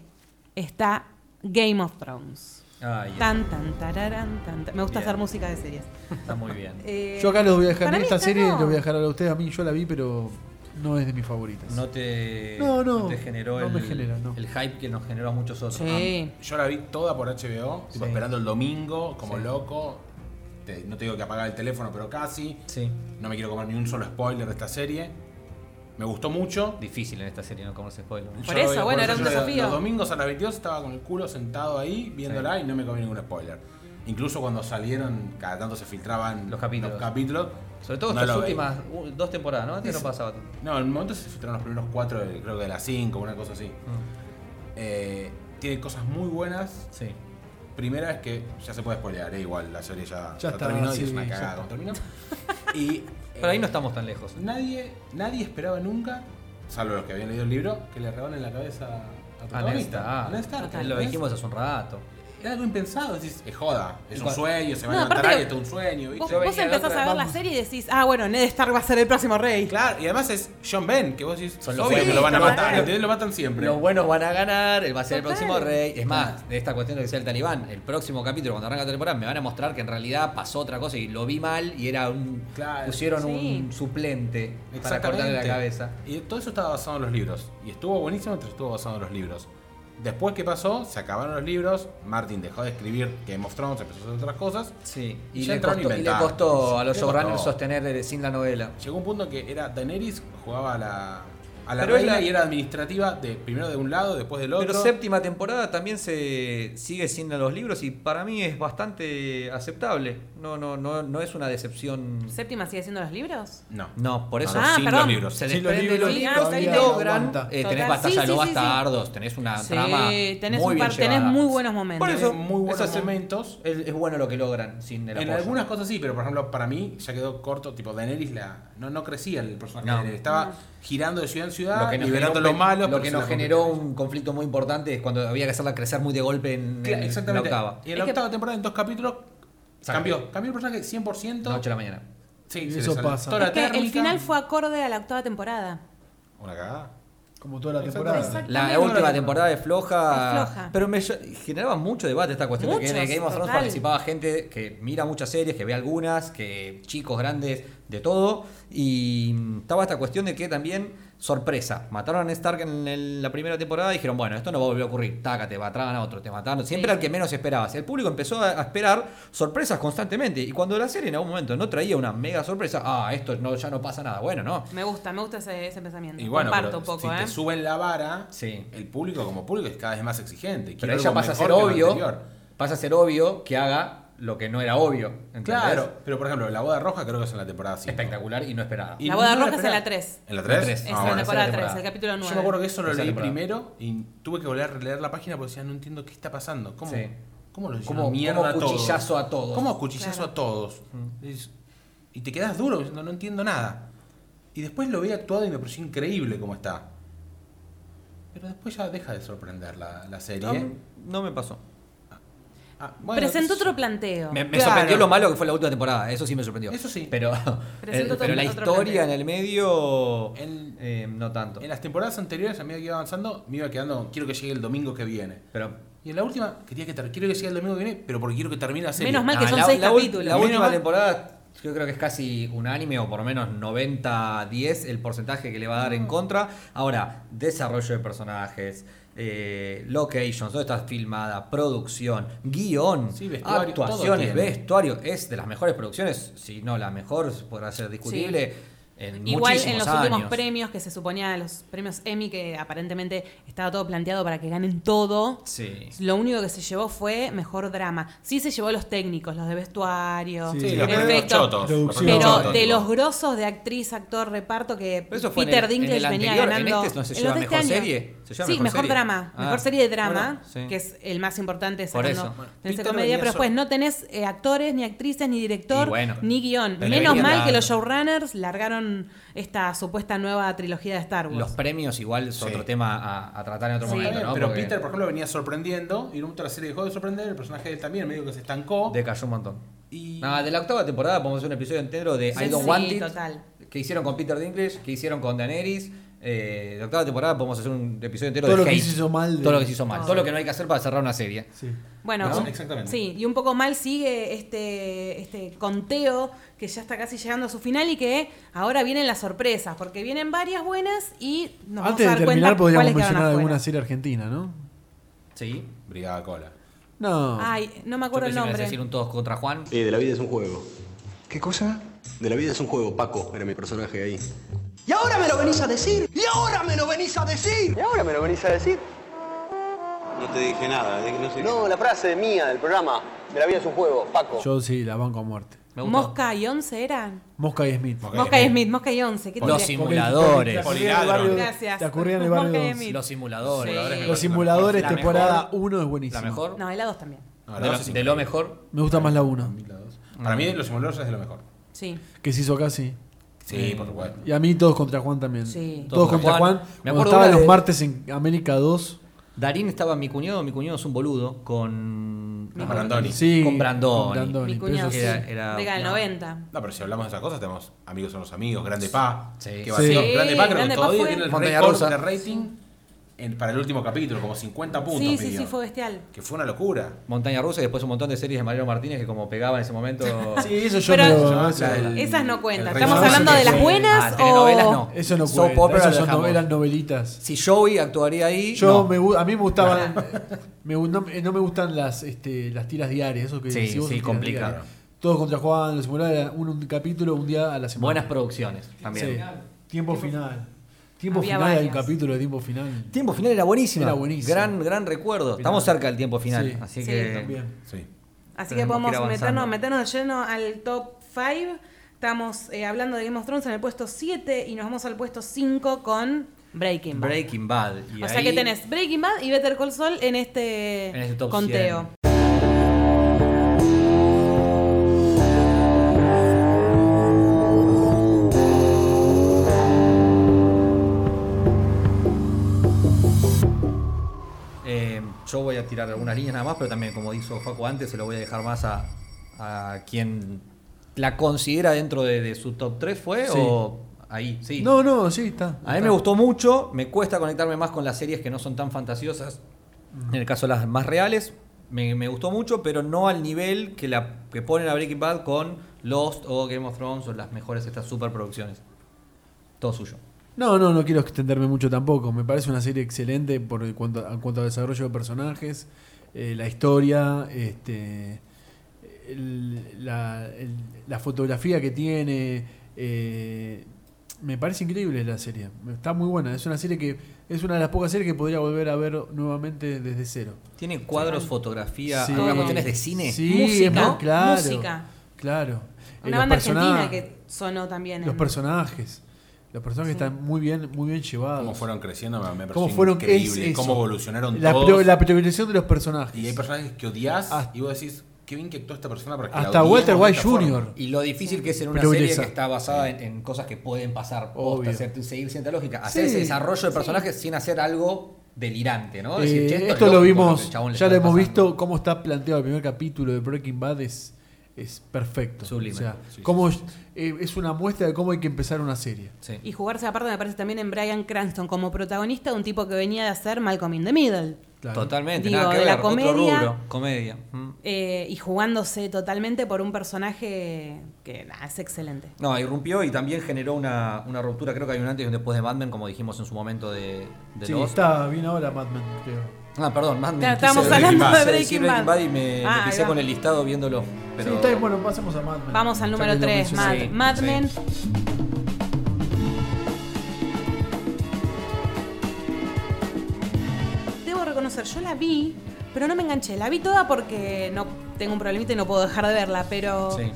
B: está Game of Thrones.
E: Ay,
B: Tan, tan, tararán, tan, tan. Me gusta
E: Bien.
B: hacer música de series.
E: está muy bien. *laughs*
B: Eh,
F: Yo acá los voy a dejar. En esta serie
B: no.
F: los voy a dejar a ustedes. A mí yo la vi, pero no es de mis favoritas.
E: No te,
F: No, no,
E: te generó
F: no
E: el,
F: me genera, no.
E: el hype que nos generó a muchos otros.
B: Sí.
G: Yo la vi toda por HBO, tipo
E: Sí.
G: esperando el domingo, como
E: Sí.
G: loco. Te- no te digo que apagar el teléfono, pero casi.
E: Sí.
G: No me quiero comer ni un solo spoiler de esta serie. Me gustó mucho.
E: Difícil en esta serie no comerse spoiler.
B: Por eso, bueno, era un desafío.
G: Los domingos a las 22 estaba con el culo sentado ahí viéndola
E: Sí.
G: y no me comí ningún spoiler. Incluso cuando salieron, cada tanto se filtraban
E: Los capítulos.
G: capítulos.
E: Sobre todo
G: no
E: estas
G: veía.
E: últimas uh, dos temporadas, ¿no? Antes no pasaba tanto.
G: No, en un momento se filtraron los primeros cuatro, creo que de las 5, una cosa así.
E: Mm.
G: Eh, tiene cosas muy buenas.
E: Sí.
G: Primera es que ya se puede spoilear, eh, igual la serie ya,
F: Ya
G: ya
F: está,
G: terminó y es una
F: ya
G: cagada terminó. *laughs* Y
E: Pero ahí no estamos tan lejos.
G: nadie, nadie esperaba nunca, salvo los que habían leído el libro, que le rebanen la cabeza a protagonista.
E: Stark.
G: A Ned Stark.
B: Total.
E: Lo dijimos hace un rato.
G: Era algo impensado, decís, es joda, es un sueño, se va
B: No,
G: a levantar alguien, esto es un sueño, ¿viste?
B: Vos empezás
E: otra-
B: a ver la serie y decís, ah, bueno, Ned Stark va a ser el próximo rey.
G: Claro, y además es John Ben, que vos decís,
E: Son los
G: obvio que
E: buenos.
G: lo van a matar. Lo matan siempre.
E: Los buenos van a ganar, él va a ser
B: Total.
E: el próximo rey. Es más, de esta cuestión de que sea el talibán, el próximo capítulo, cuando arranca la temporada, me van a mostrar que en realidad pasó otra cosa y lo vi mal y era un.
G: Claro.
E: pusieron
B: Sí.
E: un suplente para cortarle la cabeza.
G: Y todo eso estaba basado en los libros. Y estuvo buenísimo mientras estuvo basado en los libros. Después que pasó, se acabaron los libros, Martin dejó de escribir Game of Thrones, empezó a hacer otras cosas.
E: Sí,
G: Y
E: y, le
G: entraron a
E: costó, y le costó a los showrunners
G: costó.
E: sostener sin la novela.
G: Llegó un punto que era Daenerys jugaba a la, a la
E: Pero es
G: reina
E: la-
G: y era administrativa de primero de un lado, después del otro.
E: Pero séptima temporada también se sigue sin los libros y para mí es bastante aceptable. No, no, no, no es una decepción.
B: ¿Séptima sigue siendo los libros?
G: No.
E: No, por eso
G: No,
B: Ah,
G: sin
B: perdón.
G: los libros.
E: se
F: Sin los
E: desprende
F: libros,
E: los libros
B: bien.
E: logran. Eh, tenés batalla
B: Sí,
E: de los
B: sí, sí.
E: bastardos, tenés una
B: Sí,
E: trama.
B: tenés,
E: muy
B: un
E: bien
B: par- tenés
E: llevada.
B: muy buenos momentos.
E: Por eso,
G: muy buenos
E: eso es-
G: momentos.
E: Es, es bueno lo que logran sin el
G: En
E: apoyo.
G: algunas cosas sí, pero por ejemplo, para mí ya quedó corto. Tipo, Daenerys la, no, no crecía el personaje
E: No.
G: Estaba girando de ciudad en ciudad,
E: lo que nos
G: liberando los malos.
E: lo que nos generó un conflicto muy importante es cuando había que hacerla crecer muy de golpe en,
G: Claro,
E: en
G: exactamente.
E: la octava.
G: Y en la
B: Es que-
G: octava temporada, en dos capítulos, cambió. Cambió el personaje 100%.
E: Noche a la mañana.
G: Sí,
F: eso pasa.
B: Es que el final fue acorde a la octava temporada.
G: Una cagada.
F: Como toda la temporada.
E: La, última temporada es floja,
B: Es floja.
E: pero me generaba mucho debate esta cuestión de que en
B: Muchos,
E: Game of Thrones participaba gente que mira muchas series, que ve algunas, que chicos grandes, de todo, y mm, estaba esta cuestión de que también, sorpresa, mataron a Ned Stark en el- la primera temporada y dijeron, bueno, esto no va a volver a ocurrir, taca, te mataban a otro, te mataron, siempre
B: Sí.
E: al que menos esperabas. El público empezó a, a esperar sorpresas constantemente, y cuando la serie en algún momento no traía una mega sorpresa, ah, esto no, ya no pasa nada, bueno, no.
B: Me gusta, me gusta ese, ese pensamiento.
G: Y bueno,
B: Comparto
G: pero
B: un poco,
G: si
B: ¿eh?
G: te suben la vara,
E: Sí.
G: el público como público es cada vez más exigente.
E: Pero
G: Quiero algo
E: pasa a ser obvio, pasa a ser obvio que haga lo que no era obvio. ¿entendés?
G: Claro, pero por ejemplo, la boda roja creo que es en la temporada 5.
E: Espectacular y no esperada.
G: Y
B: la boda
G: no
B: roja es en la 3.
G: ¿En la
E: La
G: 3?
E: tres.
B: Es
E: Ah,
B: en la
E: bueno,
B: temporada
E: esa
B: 3,
E: temporada.
B: el capítulo 9.
G: Yo me acuerdo que eso lo leí
E: temporada.
G: primero y tuve que volver a releer la página porque decía, no entiendo qué está pasando. ¿Cómo,
E: Sí.
G: ¿cómo lo hicieron
E: ¿Cómo-
G: mierda
E: cómo
G: a todos?
E: cuchillazo a todos?
G: ¿Cómo cuchillazo
B: Claro.
G: a todos? Es- y te quedas duro diciendo, no entiendo nada. Y después lo vi actuado y me pareció increíble cómo está. Pero después ya deja de sorprender la, la serie.
E: No, no me pasó.
G: Ah, bueno,
B: Presentó otro planteo.
E: Me, me
G: Claro.
E: sorprendió lo malo que fue la última temporada, eso sí me sorprendió.
G: Eso sí.
E: Pero, el- *laughs* pero la historia
B: planteo.
E: en el medio,
G: En-
E: eh, no tanto.
G: En las temporadas anteriores, a medida que iba avanzando, me iba quedando, quiero que llegue el domingo que viene.
E: Pero
G: Y en la última, quería que quiero que llegue el domingo que viene, pero porque quiero que termine la serie.
B: Menos mal que
E: Ah,
B: son
E: la,
B: seis
E: la ul-
B: capítulos.
E: La
G: Menos
E: última
G: mal-
E: temporada yo creo que es casi unánime o por lo menos 90-10 el porcentaje que le va a dar en contra. Ahora, desarrollo de personajes, eh, locations, dónde está filmada, producción, guion,
G: Sí, vestuario, todo
E: actuaciones, vestuario. Es de las mejores producciones, si no la mejor, podrá ser discutible. En
B: Igual en los
E: años.
B: últimos premios que se suponía, los premios Emmy, que aparentemente estaba todo planteado para que ganen todo.
E: Sí.
B: Lo único que se llevó fue mejor drama. Sí se llevó los técnicos, los de vestuario,
F: Sí,
G: Sí, los
B: efectos,
G: chotos. Los
B: Pero
G: chotos,
B: de los grosos de actriz, actor, reparto que
E: en
B: Peter
E: el- en el
B: venía
E: anterior, en
B: ganando.
E: este no se lleva mejor
B: este año.
E: serie, se
B: sí,
E: mejor
B: mejor,
E: serie.
B: drama,
E: Ah.
B: mejor serie de drama,
E: Bueno, sí.
B: que es el más importante
E: Por
B: sacando tenés
G: Peter
B: comedia,
G: venía
B: pero después no tenés eh, actores, ni actrices, ni director,
E: bueno,
B: ni
E: guion.
B: Menos mal que los showrunners largaron esta supuesta nueva trilogía de Star Wars.
E: Los premios igual es
G: Sí.
E: otro tema a, a tratar en otro
B: Sí.
E: momento, ¿no?
G: Pero
E: Porque
G: Peter, por ejemplo, venía sorprendiendo y en otra serie dejó de sorprender. El personaje de él también medio que se estancó.
E: decayó un montón.
G: Y-
E: Nada, de la octava temporada podemos hacer un episodio entero de
B: Sí,
E: I Don't
B: sí,
E: Want It.
B: total.
E: Que hicieron con Peter Dinklage, que hicieron con Daenerys. Eh, de la octava temporada podemos hacer un episodio entero
F: Todo
E: de
F: lo que
E: hate.
F: se hizo mal de-
E: Todo lo que se hizo mal.
B: Todo.
E: Todo lo que no hay que hacer para cerrar una serie.
F: Sí.
B: Bueno,
G: Exactamente.
B: Sí, y un poco mal sigue este, este conteo que ya está casi llegando a su final y que ahora vienen las sorpresas, porque vienen varias buenas y nos
F: Antes de
B: vamos a dar
F: terminar,
B: cuenta
F: podríamos mencionar alguna serie argentina, ¿no?
E: Sí.
G: Brigada Cola.
F: No.
B: Ay, no me
E: Yo
B: acuerdo el
E: pensé que a
B: nombre.
E: decir un todos contra Juan.
J: Eh, de la vida es un juego.
K: ¿Qué cosa?
J: De la vida es un juego, Paco era mi personaje ahí.
K: ¿Y ahora me lo venís a decir? ¿Y ahora me lo venís a decir?
J: ¿Y ahora me lo venís a decir?
L: No te dije nada, no sé
J: No, la frase mía del programa. De la vida es un juego, Paco.
F: Yo sí, la banco a muerte.
B: Mosca y Once eran.
F: Mosca y Smith.
B: Mosca y Smith, Mosca y Once. ¿qué te
E: Los simuladores.
F: Te ocurría en el barrio-
B: Mosca y. Smith.
E: Los simuladores.
B: Sí.
F: Los simuladores,
E: La
F: temporada
E: mejor-
F: 1 es buenísima.
E: La mejor.
B: No, y la dos también.
G: No, la
E: de, lo, de lo mejor.
F: Me gusta más la 1.
G: Para mí, los simuladores es de lo mejor.
B: Sí.
F: Que se hizo acá, sí.
G: Sí, por supuesto.
F: Y a mí todos contra Juan también.
B: Sí.
F: Todos
E: Todos
F: contra Juan.
E: Juan. Me acuerdo
F: estaba los
E: de-
F: martes en América 2.
E: Darín estaba mi cuñado, mi cuñado es un boludo, con...
G: Con Brandoni.
F: Sí.
E: Con Brandoni.
F: con Brandoni,
B: Mi cuñado, sí.
E: Era- era-
B: Década del
E: no.
B: 90.
G: No, pero si hablamos de esas cosas, tenemos Amigos son los amigos, Grande Pa.
E: Sí.
G: Que
F: Sí.
G: vacío.
B: Sí,
G: Grande Pa creo
B: Grande
G: que todavía tiene el récord de rating en- para el último capítulo, como 50 puntos.
B: Sí, sí,
G: pidió.
B: sí, fue bestial.
G: Que fue una locura.
E: Montaña Rusa y después un montón de series de Mariano Martínez que como pegaba en ese momento... *laughs*
F: Sí, eso yo
B: Pero- Esas no cuentan. Estamos hablando de las buenas
E: Ah, telenovelas
B: o...
E: no.
F: eso no
E: Soap
F: cuenta.
E: opera
F: Eso
E: lo
F: son
E: dejamos.
F: novelas novelitas.
E: Si Joey actuaría ahí...
F: Yo
E: no.
F: me, a mí me gustaban. *laughs* me, gu- no, no me gustan las, este, las tiras diarias. Eso que
E: Sí, sí,
F: son tiras
E: complica.
F: diarias. Todos contra Juan, los simuladores, un, un capítulo un día a la semana.
E: Buenas producciones también.
F: Sí. Tiempo final. Tiempo
B: Había
F: final,
B: varias.
F: capítulo de tiempo final.
E: Tiempo final era buenísima.
F: Era buenísima.
E: Gran, gran recuerdo. Estamos cerca del tiempo final.
F: Sí.
E: Así
B: Sí.
E: que...
F: También.
G: Sí.
B: Así que
E: Tenemos
B: podemos
E: que ir
B: meternos,
E: avanzando.
B: meternos de lleno al top 5. Estamos eh, hablando de Game of Thrones en el puesto 7 y nos vamos al puesto 5 con Breaking Bad.
E: Breaking Bad. Y
B: o sea
E: ahí-
B: que tenés Breaking Bad y Better Call Saul en este,
E: En este top
B: conteo.
E: 100. Yo voy a tirar algunas líneas nada más, pero también, como dijo Facu antes, se lo voy a dejar más a, a quien la considera dentro de, de su top 3, ¿fue?
F: Sí.
E: ¿O ahí? Sí.
F: No, no, sí, está.
E: A mí me gustó mucho, me cuesta conectarme más con las series que no son tan fantasiosas. En el caso de las más reales, me, me gustó mucho, pero no al nivel que, la, que ponen a Breaking Bad con Lost o Game of Thrones o las mejores estas superproducciones. Todo suyo.
F: No, no, no quiero extenderme mucho tampoco. Me parece una serie excelente por el cuanto, en cuanto a desarrollo de personajes, eh, la historia, este, el- la, el- la fotografía que tiene. eh, me parece increíble la serie. Está muy buena. Es una serie que es una de las pocas series que podría volver a ver nuevamente desde cero.
E: Tiene cuadros, fotografía,
F: Sí.
E: algunas cuestiones de cine.
F: Sí,
B: Música,
F: claro.
B: música.
F: Claro. Eh,
B: Una
F: los
B: banda argentina que sonó también.
F: Los
B: en-
F: personajes. Los personajes
B: Sí.
F: están muy bien, muy bien llevados.
G: Cómo fueron creciendo me, me pareció
F: Cómo fueron
G: increíble.
F: es.
G: Cómo evolucionaron
F: la,
G: todos.
F: pro- la priorización de los personajes.
G: Y hay personajes que odias
F: Hasta-
G: y vos decís, qué bien que actuó esta persona para que la
F: Hasta
G: odiemos
F: Walter White
G: esta forma".
F: Jr.
E: Y lo difícil que es en una serie que está basada en, en cosas que pueden pasar, posta,
F: Obvio.
E: hacer- seguir cierta lógica. Hacer
F: Sí.
E: ese desarrollo de personajes sin hacer algo delirante, ¿no?
F: Eh,
E: Decir, "Che, es
F: esto lo vimos, ya lo hemos
E: pasando".
F: visto cómo está planteado el primer capítulo de Breaking Bad es, es perfecto.
E: Sublime.
F: O sea,
E: Sí, sí,
F: cómo es, eh, es una muestra de cómo hay que empezar una serie.
E: Sí.
B: Y jugarse aparte me parece también en Brian Cranston como protagonista de un tipo que venía de hacer Malcolm in the Middle.
E: Totalmente,
B: Digo,
E: nada que
B: de
E: ver,
B: la
E: otro
B: comedia.
E: rubro, comedia. Mm.
B: eh, y jugándose totalmente por un personaje que nada, es excelente.
E: No, irrumpió y también generó una, una ruptura. Creo que hay un antes y un después de Mad Men, como dijimos en su momento de, de
F: Sí,
E: Lost.
F: está bien ahora Mad Men, creo.
E: Ah, perdón, Mad Men. Quise decir
B: hablando de Breaking Bad.
E: y me, me
B: Ah, ahí
E: pisé con el listado viéndolo. Pero...
F: Sí, está bien, bueno, pasemos a Mad Men.
B: Vamos al número
F: que lo
B: 3, Mad.
E: Sí,
B: Mad
E: sí.
B: Men. Debo reconocer, yo la vi, pero no me enganché. La vi toda porque no tengo un problemita y no puedo dejar de verla, pero
E: Sí.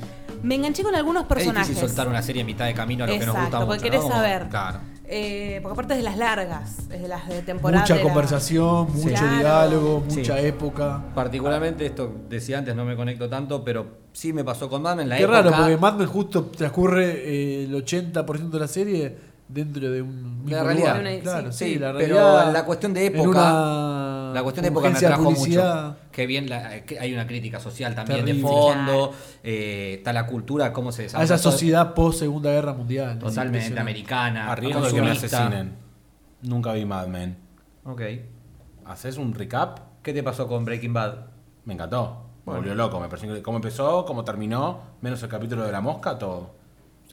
B: Me enganché con algunos
E: Es
B: personajes.
E: difícil soltar una serie a mitad de camino a lo que nos gusta
B: Exacto,
E: mucho.
B: porque querés saber.
E: Claro.
B: Eh, porque aparte es de las largas, es de las de temporada.
F: Mucha
B: de la-
F: conversación, mucho
B: Claro.
F: diálogo,
E: Sí.
F: mucha época.
E: Particularmente, esto decía antes, no me conecto tanto, pero sí me pasó con Mad Men. La
F: Qué
E: época,
F: raro, porque Mad Men justo transcurre eh, el 80% de la serie dentro de un
E: De la
F: mismo
E: realidad.
F: lugar. Claro,
E: sí,
F: sí, la
E: pero
F: realidad
E: la cuestión de época- La cuestión de época me atrajo
F: publicidad.
E: mucho. Que bien, la- que hay una crítica social también de fondo. eh, está la cultura, cómo se
F: A
E: desarrolla.
F: esa sociedad post Segunda Guerra Mundial.
E: Totalmente americana.
G: A riesgo de que me
E: consumista.
G: asesinen. Nunca vi Mad Men.
E: Ok.
G: ¿Haces un recap?
E: ¿Qué te pasó con Breaking Bad?
G: Me encantó. Me volvió loco. Me pareció cómo empezó, cómo terminó, menos el capítulo de la mosca, todo.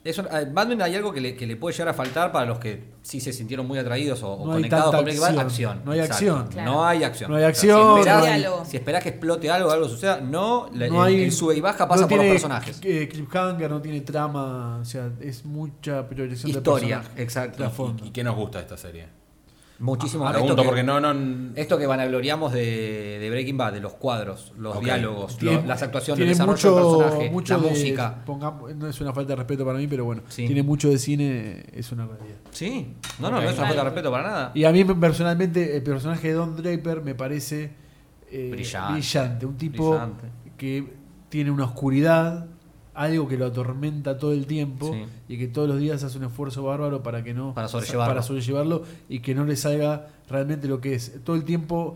E: Eso, Men hay algo que le, que le puede llegar a faltar para los que sí se sintieron muy atraídos o, o
F: No hay
E: conectados
F: tanta
E: con Bad.
F: acción.
E: Acción.
F: No hay
E: exacto.
F: acción.
B: Claro.
E: No hay acción.
F: No hay
E: O sea,
F: acción,
E: si
F: no
E: esperás,
B: hay- Diálogo.
E: si esperás que explote algo, algo suceda, no, la-
F: No
E: el,
F: hay,
E: el sube y baja pasa
F: no
E: por los personajes.
F: eh, cliffhanger, no tiene trama, o sea, es mucha progresión
E: Historia,
F: de personajes.
E: exacto.
F: Trasfondo.
G: ¿Y qué nos gusta de esta serie?
E: Muchísimo.
G: Ah,
E: Esto
G: pregunto
E: que-
G: porque no, no.
E: Esto que vanagloriamos de, de Breaking Bad, de los cuadros, los diálogos,
F: Tiene-
E: lo- las actuaciones, el desarrollo
F: mucho,
E: del personaje,
F: mucho
E: la
F: de-
E: música.
F: pongamos- no es una falta de respeto para mí, pero bueno,
E: Sí.
F: tiene mucho de cine, es una realidad.
E: Sí, no, no, no es una falta de respeto para nada.
F: Y a mí personalmente el personaje de Don Draper me parece eh,
E: Brillante.
F: brillante, un tipo
E: Brillante.
F: que tiene una oscuridad, algo que lo atormenta todo el tiempo
E: Sí.
F: y que todos los días hace un esfuerzo bárbaro para que no
E: Para sobrellevarlo.
F: para sobrellevarlo y que no le salga realmente lo que es. Todo el tiempo,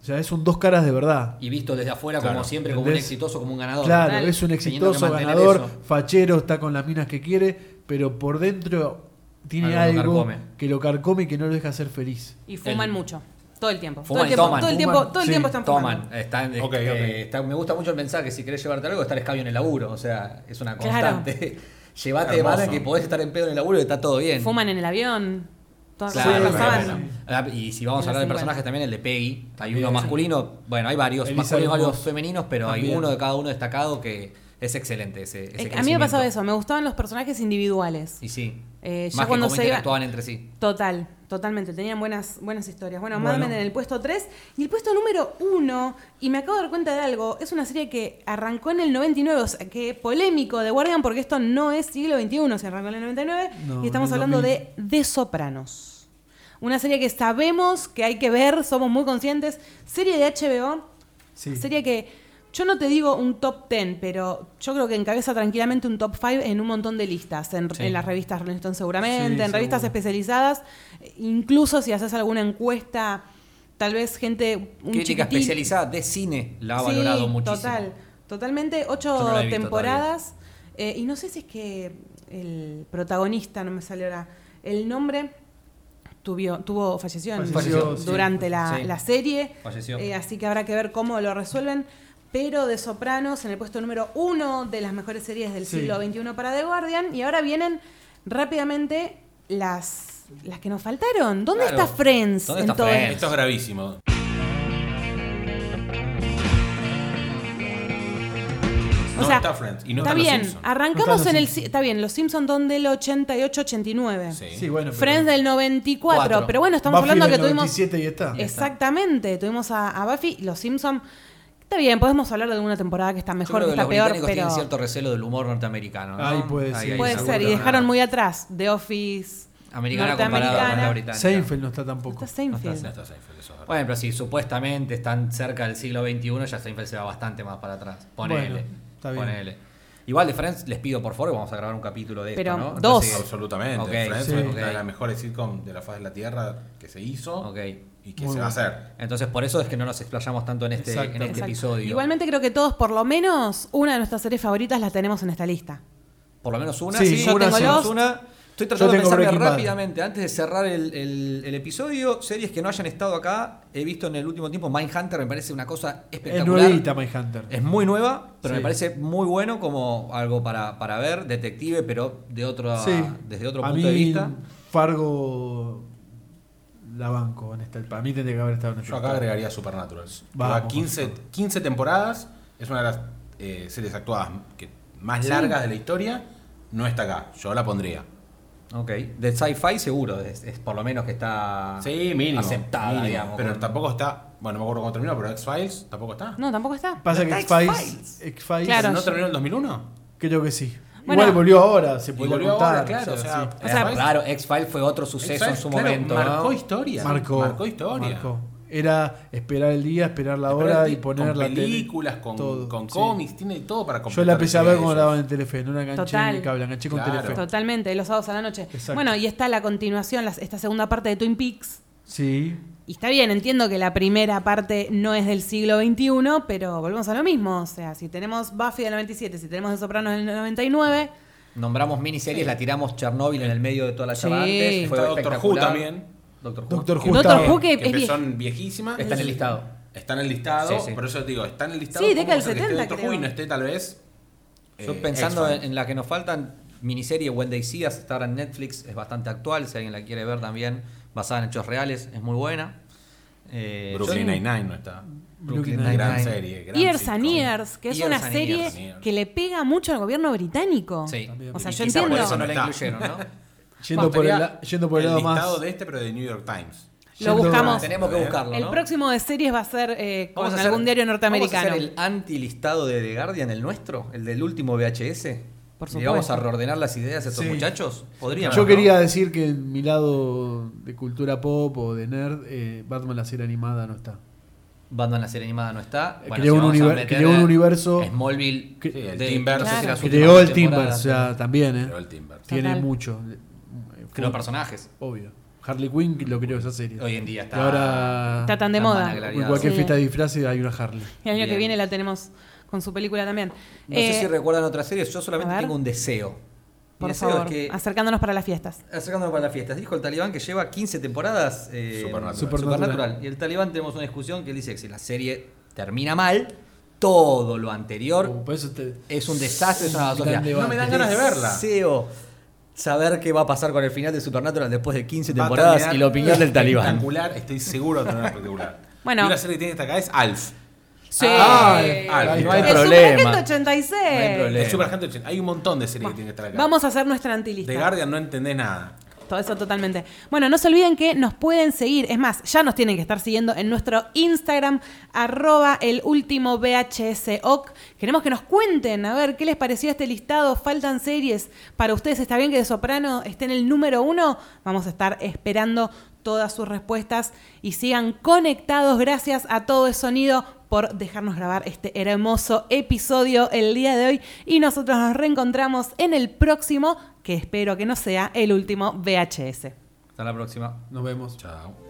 F: o sea, es un dos caras de verdad.
E: Y visto desde afuera,
G: Claro.
E: como siempre, como un exitoso, como un ganador.
F: Claro, es un exitoso ganador,
E: eso.
F: fachero, está con las minas que quiere, pero por dentro tiene
E: Algo
F: que lo carcome y que no lo deja ser feliz.
B: Y fuman
E: El-
B: mucho. Todo el tiempo.
E: Fuman
B: todo el tiempo,
E: toman.
B: todo el
F: Fuman,
B: tiempo, todo el
F: sí,
B: tiempo están fumando.
E: Toman, están,
G: Ok,
E: eh,
G: ok.
E: está- me gusta mucho el mensaje que si querés llevarte algo, estar escabio en el laburo. O sea, es una
B: Claro.
E: constante. Llévate de manera que podés estar en pedo en el laburo y está todo bien.
B: Fuman en el avión. Todas
E: Claro, bueno. Ah, Y si vamos a hablar de personajes
B: 50.
E: también, el de Peggy. Hay uno masculino, bueno, hay varios
F: Elizabeth
E: masculinos, varios femeninos, pero hay uno de cada uno destacado que es excelente. Ese, ese
B: Eh, a mí me pasaba eso, me gustaban los personajes individuales.
E: Y sí.
B: Eh, ya
E: Más que
B: cuando
E: cómo
B: se iba-
E: interactuaban entre sí.
B: Total, totalmente. Tenían buenas, buenas historias. Bueno, Mad
F: Bueno.
B: Men en el puesto 3 y el puesto número 1, y me acabo de dar cuenta de algo, es una serie que arrancó en el 99, o sea, que polémico de Guardian porque esto no es siglo XXI, se arrancó en el 99
F: No,
B: y estamos hablando
F: 2000.
B: de The Sopranos. Una serie que sabemos que hay que ver, somos muy conscientes. Serie de HBO,
F: Sí.
B: serie que yo no te digo un top 10, pero yo creo que encabeza tranquilamente un top 5 en un montón de listas, en,
E: Sí.
B: en las revistas Rolling Stone seguramente,
F: Sí,
B: en revistas especializadas, incluso si haces alguna encuesta, tal vez gente un
E: Crítica
B: chiquitín-
E: especializada de cine la ha
B: Sí,
E: valorado muchísimo.
B: Total, totalmente. Ocho
E: no
B: temporadas. eh, y no sé si es que el protagonista, no me sale ahora el nombre, tuvo, tuvo falleció,
F: Falleció, sí,
B: durante la,
E: sí.
B: la serie.
E: Falleció.
B: Eh, así que habrá que ver cómo lo resuelven. Pero de Sopranos en el puesto número uno de las mejores series del
F: Sí.
B: siglo XXI para The Guardian. Y ahora vienen rápidamente las, las que nos faltaron. ¿Dónde
E: Claro.
B: está Friends
E: ¿Dónde
B: en
E: está
B: todo
E: Friends?
G: Esto es gravísimo.
B: O sea,
G: está Friends y no
B: está bien,
G: Simpsons.
B: arrancamos
F: No
B: en el... Está bien, los Simpsons son del 88-89.
G: Sí.
F: Sí, bueno, pero
B: Friends del 94,
E: Cuatro.
B: pero bueno, estamos
F: Buffy
B: hablando
F: del
B: que tuvimos...
F: 97 y está.
B: Exactamente, tuvimos a, a Buffy, los Simpsons... Está bien, podemos hablar de alguna temporada que está
E: Yo
B: mejor,
E: creo
B: que
E: que
B: está
E: los
B: peor,
E: británicos
B: pero...
E: tienen cierto recelo del humor norteamericano. ¿no?
F: Ahí puede ser.
B: Puede
E: seguro.
B: ser, y dejaron muy atrás The Office,
E: Americana comparada con la británica.
F: Seinfeld no está tampoco.
B: Está Seinfeld.
G: No está Seinfeld, eso es verdad.
E: Bueno, pero si supuestamente están cerca del siglo XXI, ya Seinfeld se va bastante más para atrás. Ponele.
F: Bueno, está bien.
E: ponele. Igual de Friends, les pido por favor, vamos a grabar un capítulo de
B: Pero
E: esto, ¿no?
B: dos.
E: Entonces,
G: Absolutamente.
E: Ok,
G: Friends
F: sí.
G: es
E: ok.
G: una de las mejores sitcoms de la faz de la Tierra que se hizo
E: Ok.
G: Y que
F: Muy
G: se va a hacer.
E: Entonces, por eso es que no nos explayamos tanto en este,
F: Exacto.
E: en este
B: Exacto.
E: episodio.
B: Igualmente creo que todos, por lo menos, una de nuestras series favoritas la tenemos en esta lista.
E: Por lo menos una,
F: Sí,
E: sí.
B: Yo
F: una
B: tengo
F: sí.
B: Lost.
E: una. Estoy tratando
F: Yo
E: de pensarme rápidamente, antes de cerrar el, el- el episodio, series que no hayan estado acá. He visto en el último tiempo Mindhunter, me parece una cosa
F: Es
E: espectacular.
F: nuevita Mindhunter.
E: Es muy nueva, pero
F: Sí.
E: me parece muy bueno como algo para, para ver, detective, pero de otro,
F: Sí.
E: desde otro
F: A
E: punto de vista.
F: Fargo la banco en esta. Para mí tendría que haber estado en.
G: Yo acá agregaría Supernatural. Lleva 15, 15 temporadas. Es una de las eh, series actuadas que más
E: Sí.
G: largas de la historia. No está acá. Yo la pondría.
E: Ok, de sci-fi seguro, es, es por lo menos que está
G: Sí, mínimo.
E: aceptada,
G: mínimo.
E: digamos.
G: Pero
E: con-
G: tampoco está. Bueno, no me acuerdo cómo terminó, pero X-Files tampoco está.
B: No, tampoco está.
F: Pasa que X-Files. X-Files.
B: Claro.
G: ¿No terminó en 2001?
F: Creo que sí.
B: Bueno.
F: Igual volvió ahora, se podría
G: volvió
F: contar.
G: ahora, claro, o sea,
F: sí.
B: O sea,
E: Es raro, X-Files fue otro suceso en su
G: claro,
E: momento.
G: marcó
E: ¿no?
G: historia.
F: Marcó,
G: Marcó historia.
F: marcó. Era esperar el día, esperar la hora y poner
G: con
F: la tele,
G: películas, con,
F: todo,
G: con
F: sí.
G: cómics, tiene todo para
F: Yo
G: completar
F: la empecé a ver cuando la daban en Telefe, no la enganché
B: Total.
F: en cable, la enganché con
G: Claro.
F: Telefe.
B: Totalmente, los sábados a la noche.
F: Exacto.
B: Bueno, y está la continuación, las- esta segunda parte de Twin Peaks.
F: Sí.
B: Y está bien, entiendo que la primera parte no es del siglo XXI, pero volvemos a lo mismo. O sea, si tenemos Buffy del 97, si tenemos The Sopranos del 99,
E: Nombramos miniseries, la tiramos Chernobyl en el medio de toda la
B: Sí.
E: chava antes.
G: Está
E: Fue
G: Doctor Who también.
E: Doctor Who.
F: Doctor Who
B: Doctor. Who que
G: que
B: es
G: empezó
B: vie-
G: en viejísima.
E: Está en el listado.
G: Está en el listado,
E: Sí, sí.
G: por eso digo, está en el listado.
B: Sí,
G: ¿cómo
B: década del
G: va a ser que esté
B: 70
G: Doctor Who
B: creo.
G: y no esté tal vez.
E: Yo
G: eh,
E: pensando en, en la que nos faltan, miniserie When They See Us, está ahora en Netflix, es bastante actual, si alguien la quiere ver también, basada en hechos reales, es muy buena. Eh,
G: Brooklyn Nine-Nine no está.
E: Brooklyn
F: Nine-Nine.
G: Gran serie. Gran
B: Years
G: sitcom.
B: and Years, que es
E: Years
B: una serie
G: Years.
B: que le pega mucho al gobierno británico.
E: Sí.
B: O sea,
E: Y
B: yo
E: quizá por
B: entiendo.
E: eso no la
G: Está.
E: incluyeron, ¿no?
F: Yendo, por el, yendo por el lado *laughs*
G: listado
F: más.
G: de este, pero de New York Times.
B: Lo buscamos.
E: Tenemos que buscarlo,
B: El
E: ¿no?
B: próximo de series va a ser eh, con
E: Vamos a hacer-
B: algún diario
E: Vamos a
B: norteamericano.
E: hacer el anti-listado de The Guardian, el nuestro, el del último VHS.
B: Por supuesto.
E: a reordenar las ideas a estos
F: Sí.
E: muchachos. Podríamos.
F: Yo
E: ¿no?
F: quería decir que en mi lado de cultura pop o de nerd, eh, Batman la serie animada no está.
E: Batman la serie animada no está.
F: Creó
E: si
F: un
E: vamos a
F: univer-
E: meter
F: creó un universo-
E: Smallville.
F: Que-
G: Sí, el
E: de-
G: Timber.
E: si
B: Claro.
F: Creó el Timber, o sea, también, ¿eh?
G: Pero el Timber.
F: Tiene
B: Total.
F: mucho.
E: Creó personajes.
F: Obvio. Harley Quinn lo creó esa serie.
E: Hoy en día está.
F: Y ahora.
B: Está tan de moda.
F: en cualquier
B: Sí.
F: fiesta de disfraces hay una Harley.
B: El año que viene la tenemos con su película también.
E: No sé
B: Eh,
E: si recuerdan otras series, yo solamente tengo un deseo. Mi
B: por
E: deseo
B: favor,
E: es que,
B: acercándonos para las fiestas.
E: acercándonos para las fiestas, dijo el talibán que lleva 15 temporadas eh,
G: Supernatural.
E: Supernatural. Y el talibán tenemos una discusión que él dice que si la serie termina mal, todo lo anterior
F: te-
E: es un desastre, es una.
G: No me dan ganas de verla.
E: Deseo saber qué va a pasar con el final de Supernatural después de 15
G: Va a
E: temporadas y la opinión del talibán.
G: Espectacular, estoy seguro de tener espectacular.
B: Bueno.
G: Y una serie que tiene que estar acá es Alf.
B: Sí.
F: Ah,
G: Alf.
E: no hay
B: El
E: problema.
B: Superagente 86.
E: No hay problema.
G: El Super Hunter, hay un montón de series que tienen que estar acá.
B: Vamos a hacer nuestra antilista.
G: De Guardian no entendés nada.
B: Todo eso totalmente. Bueno, no se olviden que nos pueden seguir. Es más, ya nos tienen que estar siguiendo en nuestro Instagram, arroba el último VHS OC. Queremos que nos cuenten, a ver, ¿qué les pareció este listado? ¿Faltan series? ¿Para ustedes está bien que De Soprano esté en el número uno? Vamos a estar esperando todas sus respuestas y sigan conectados. Gracias a todo el sonido por dejarnos grabar este hermoso episodio el día de hoy y nosotros nos reencontramos en el próximo, que espero que no sea el último VHS.
E: Hasta la próxima.
F: Nos vemos.
G: Chao.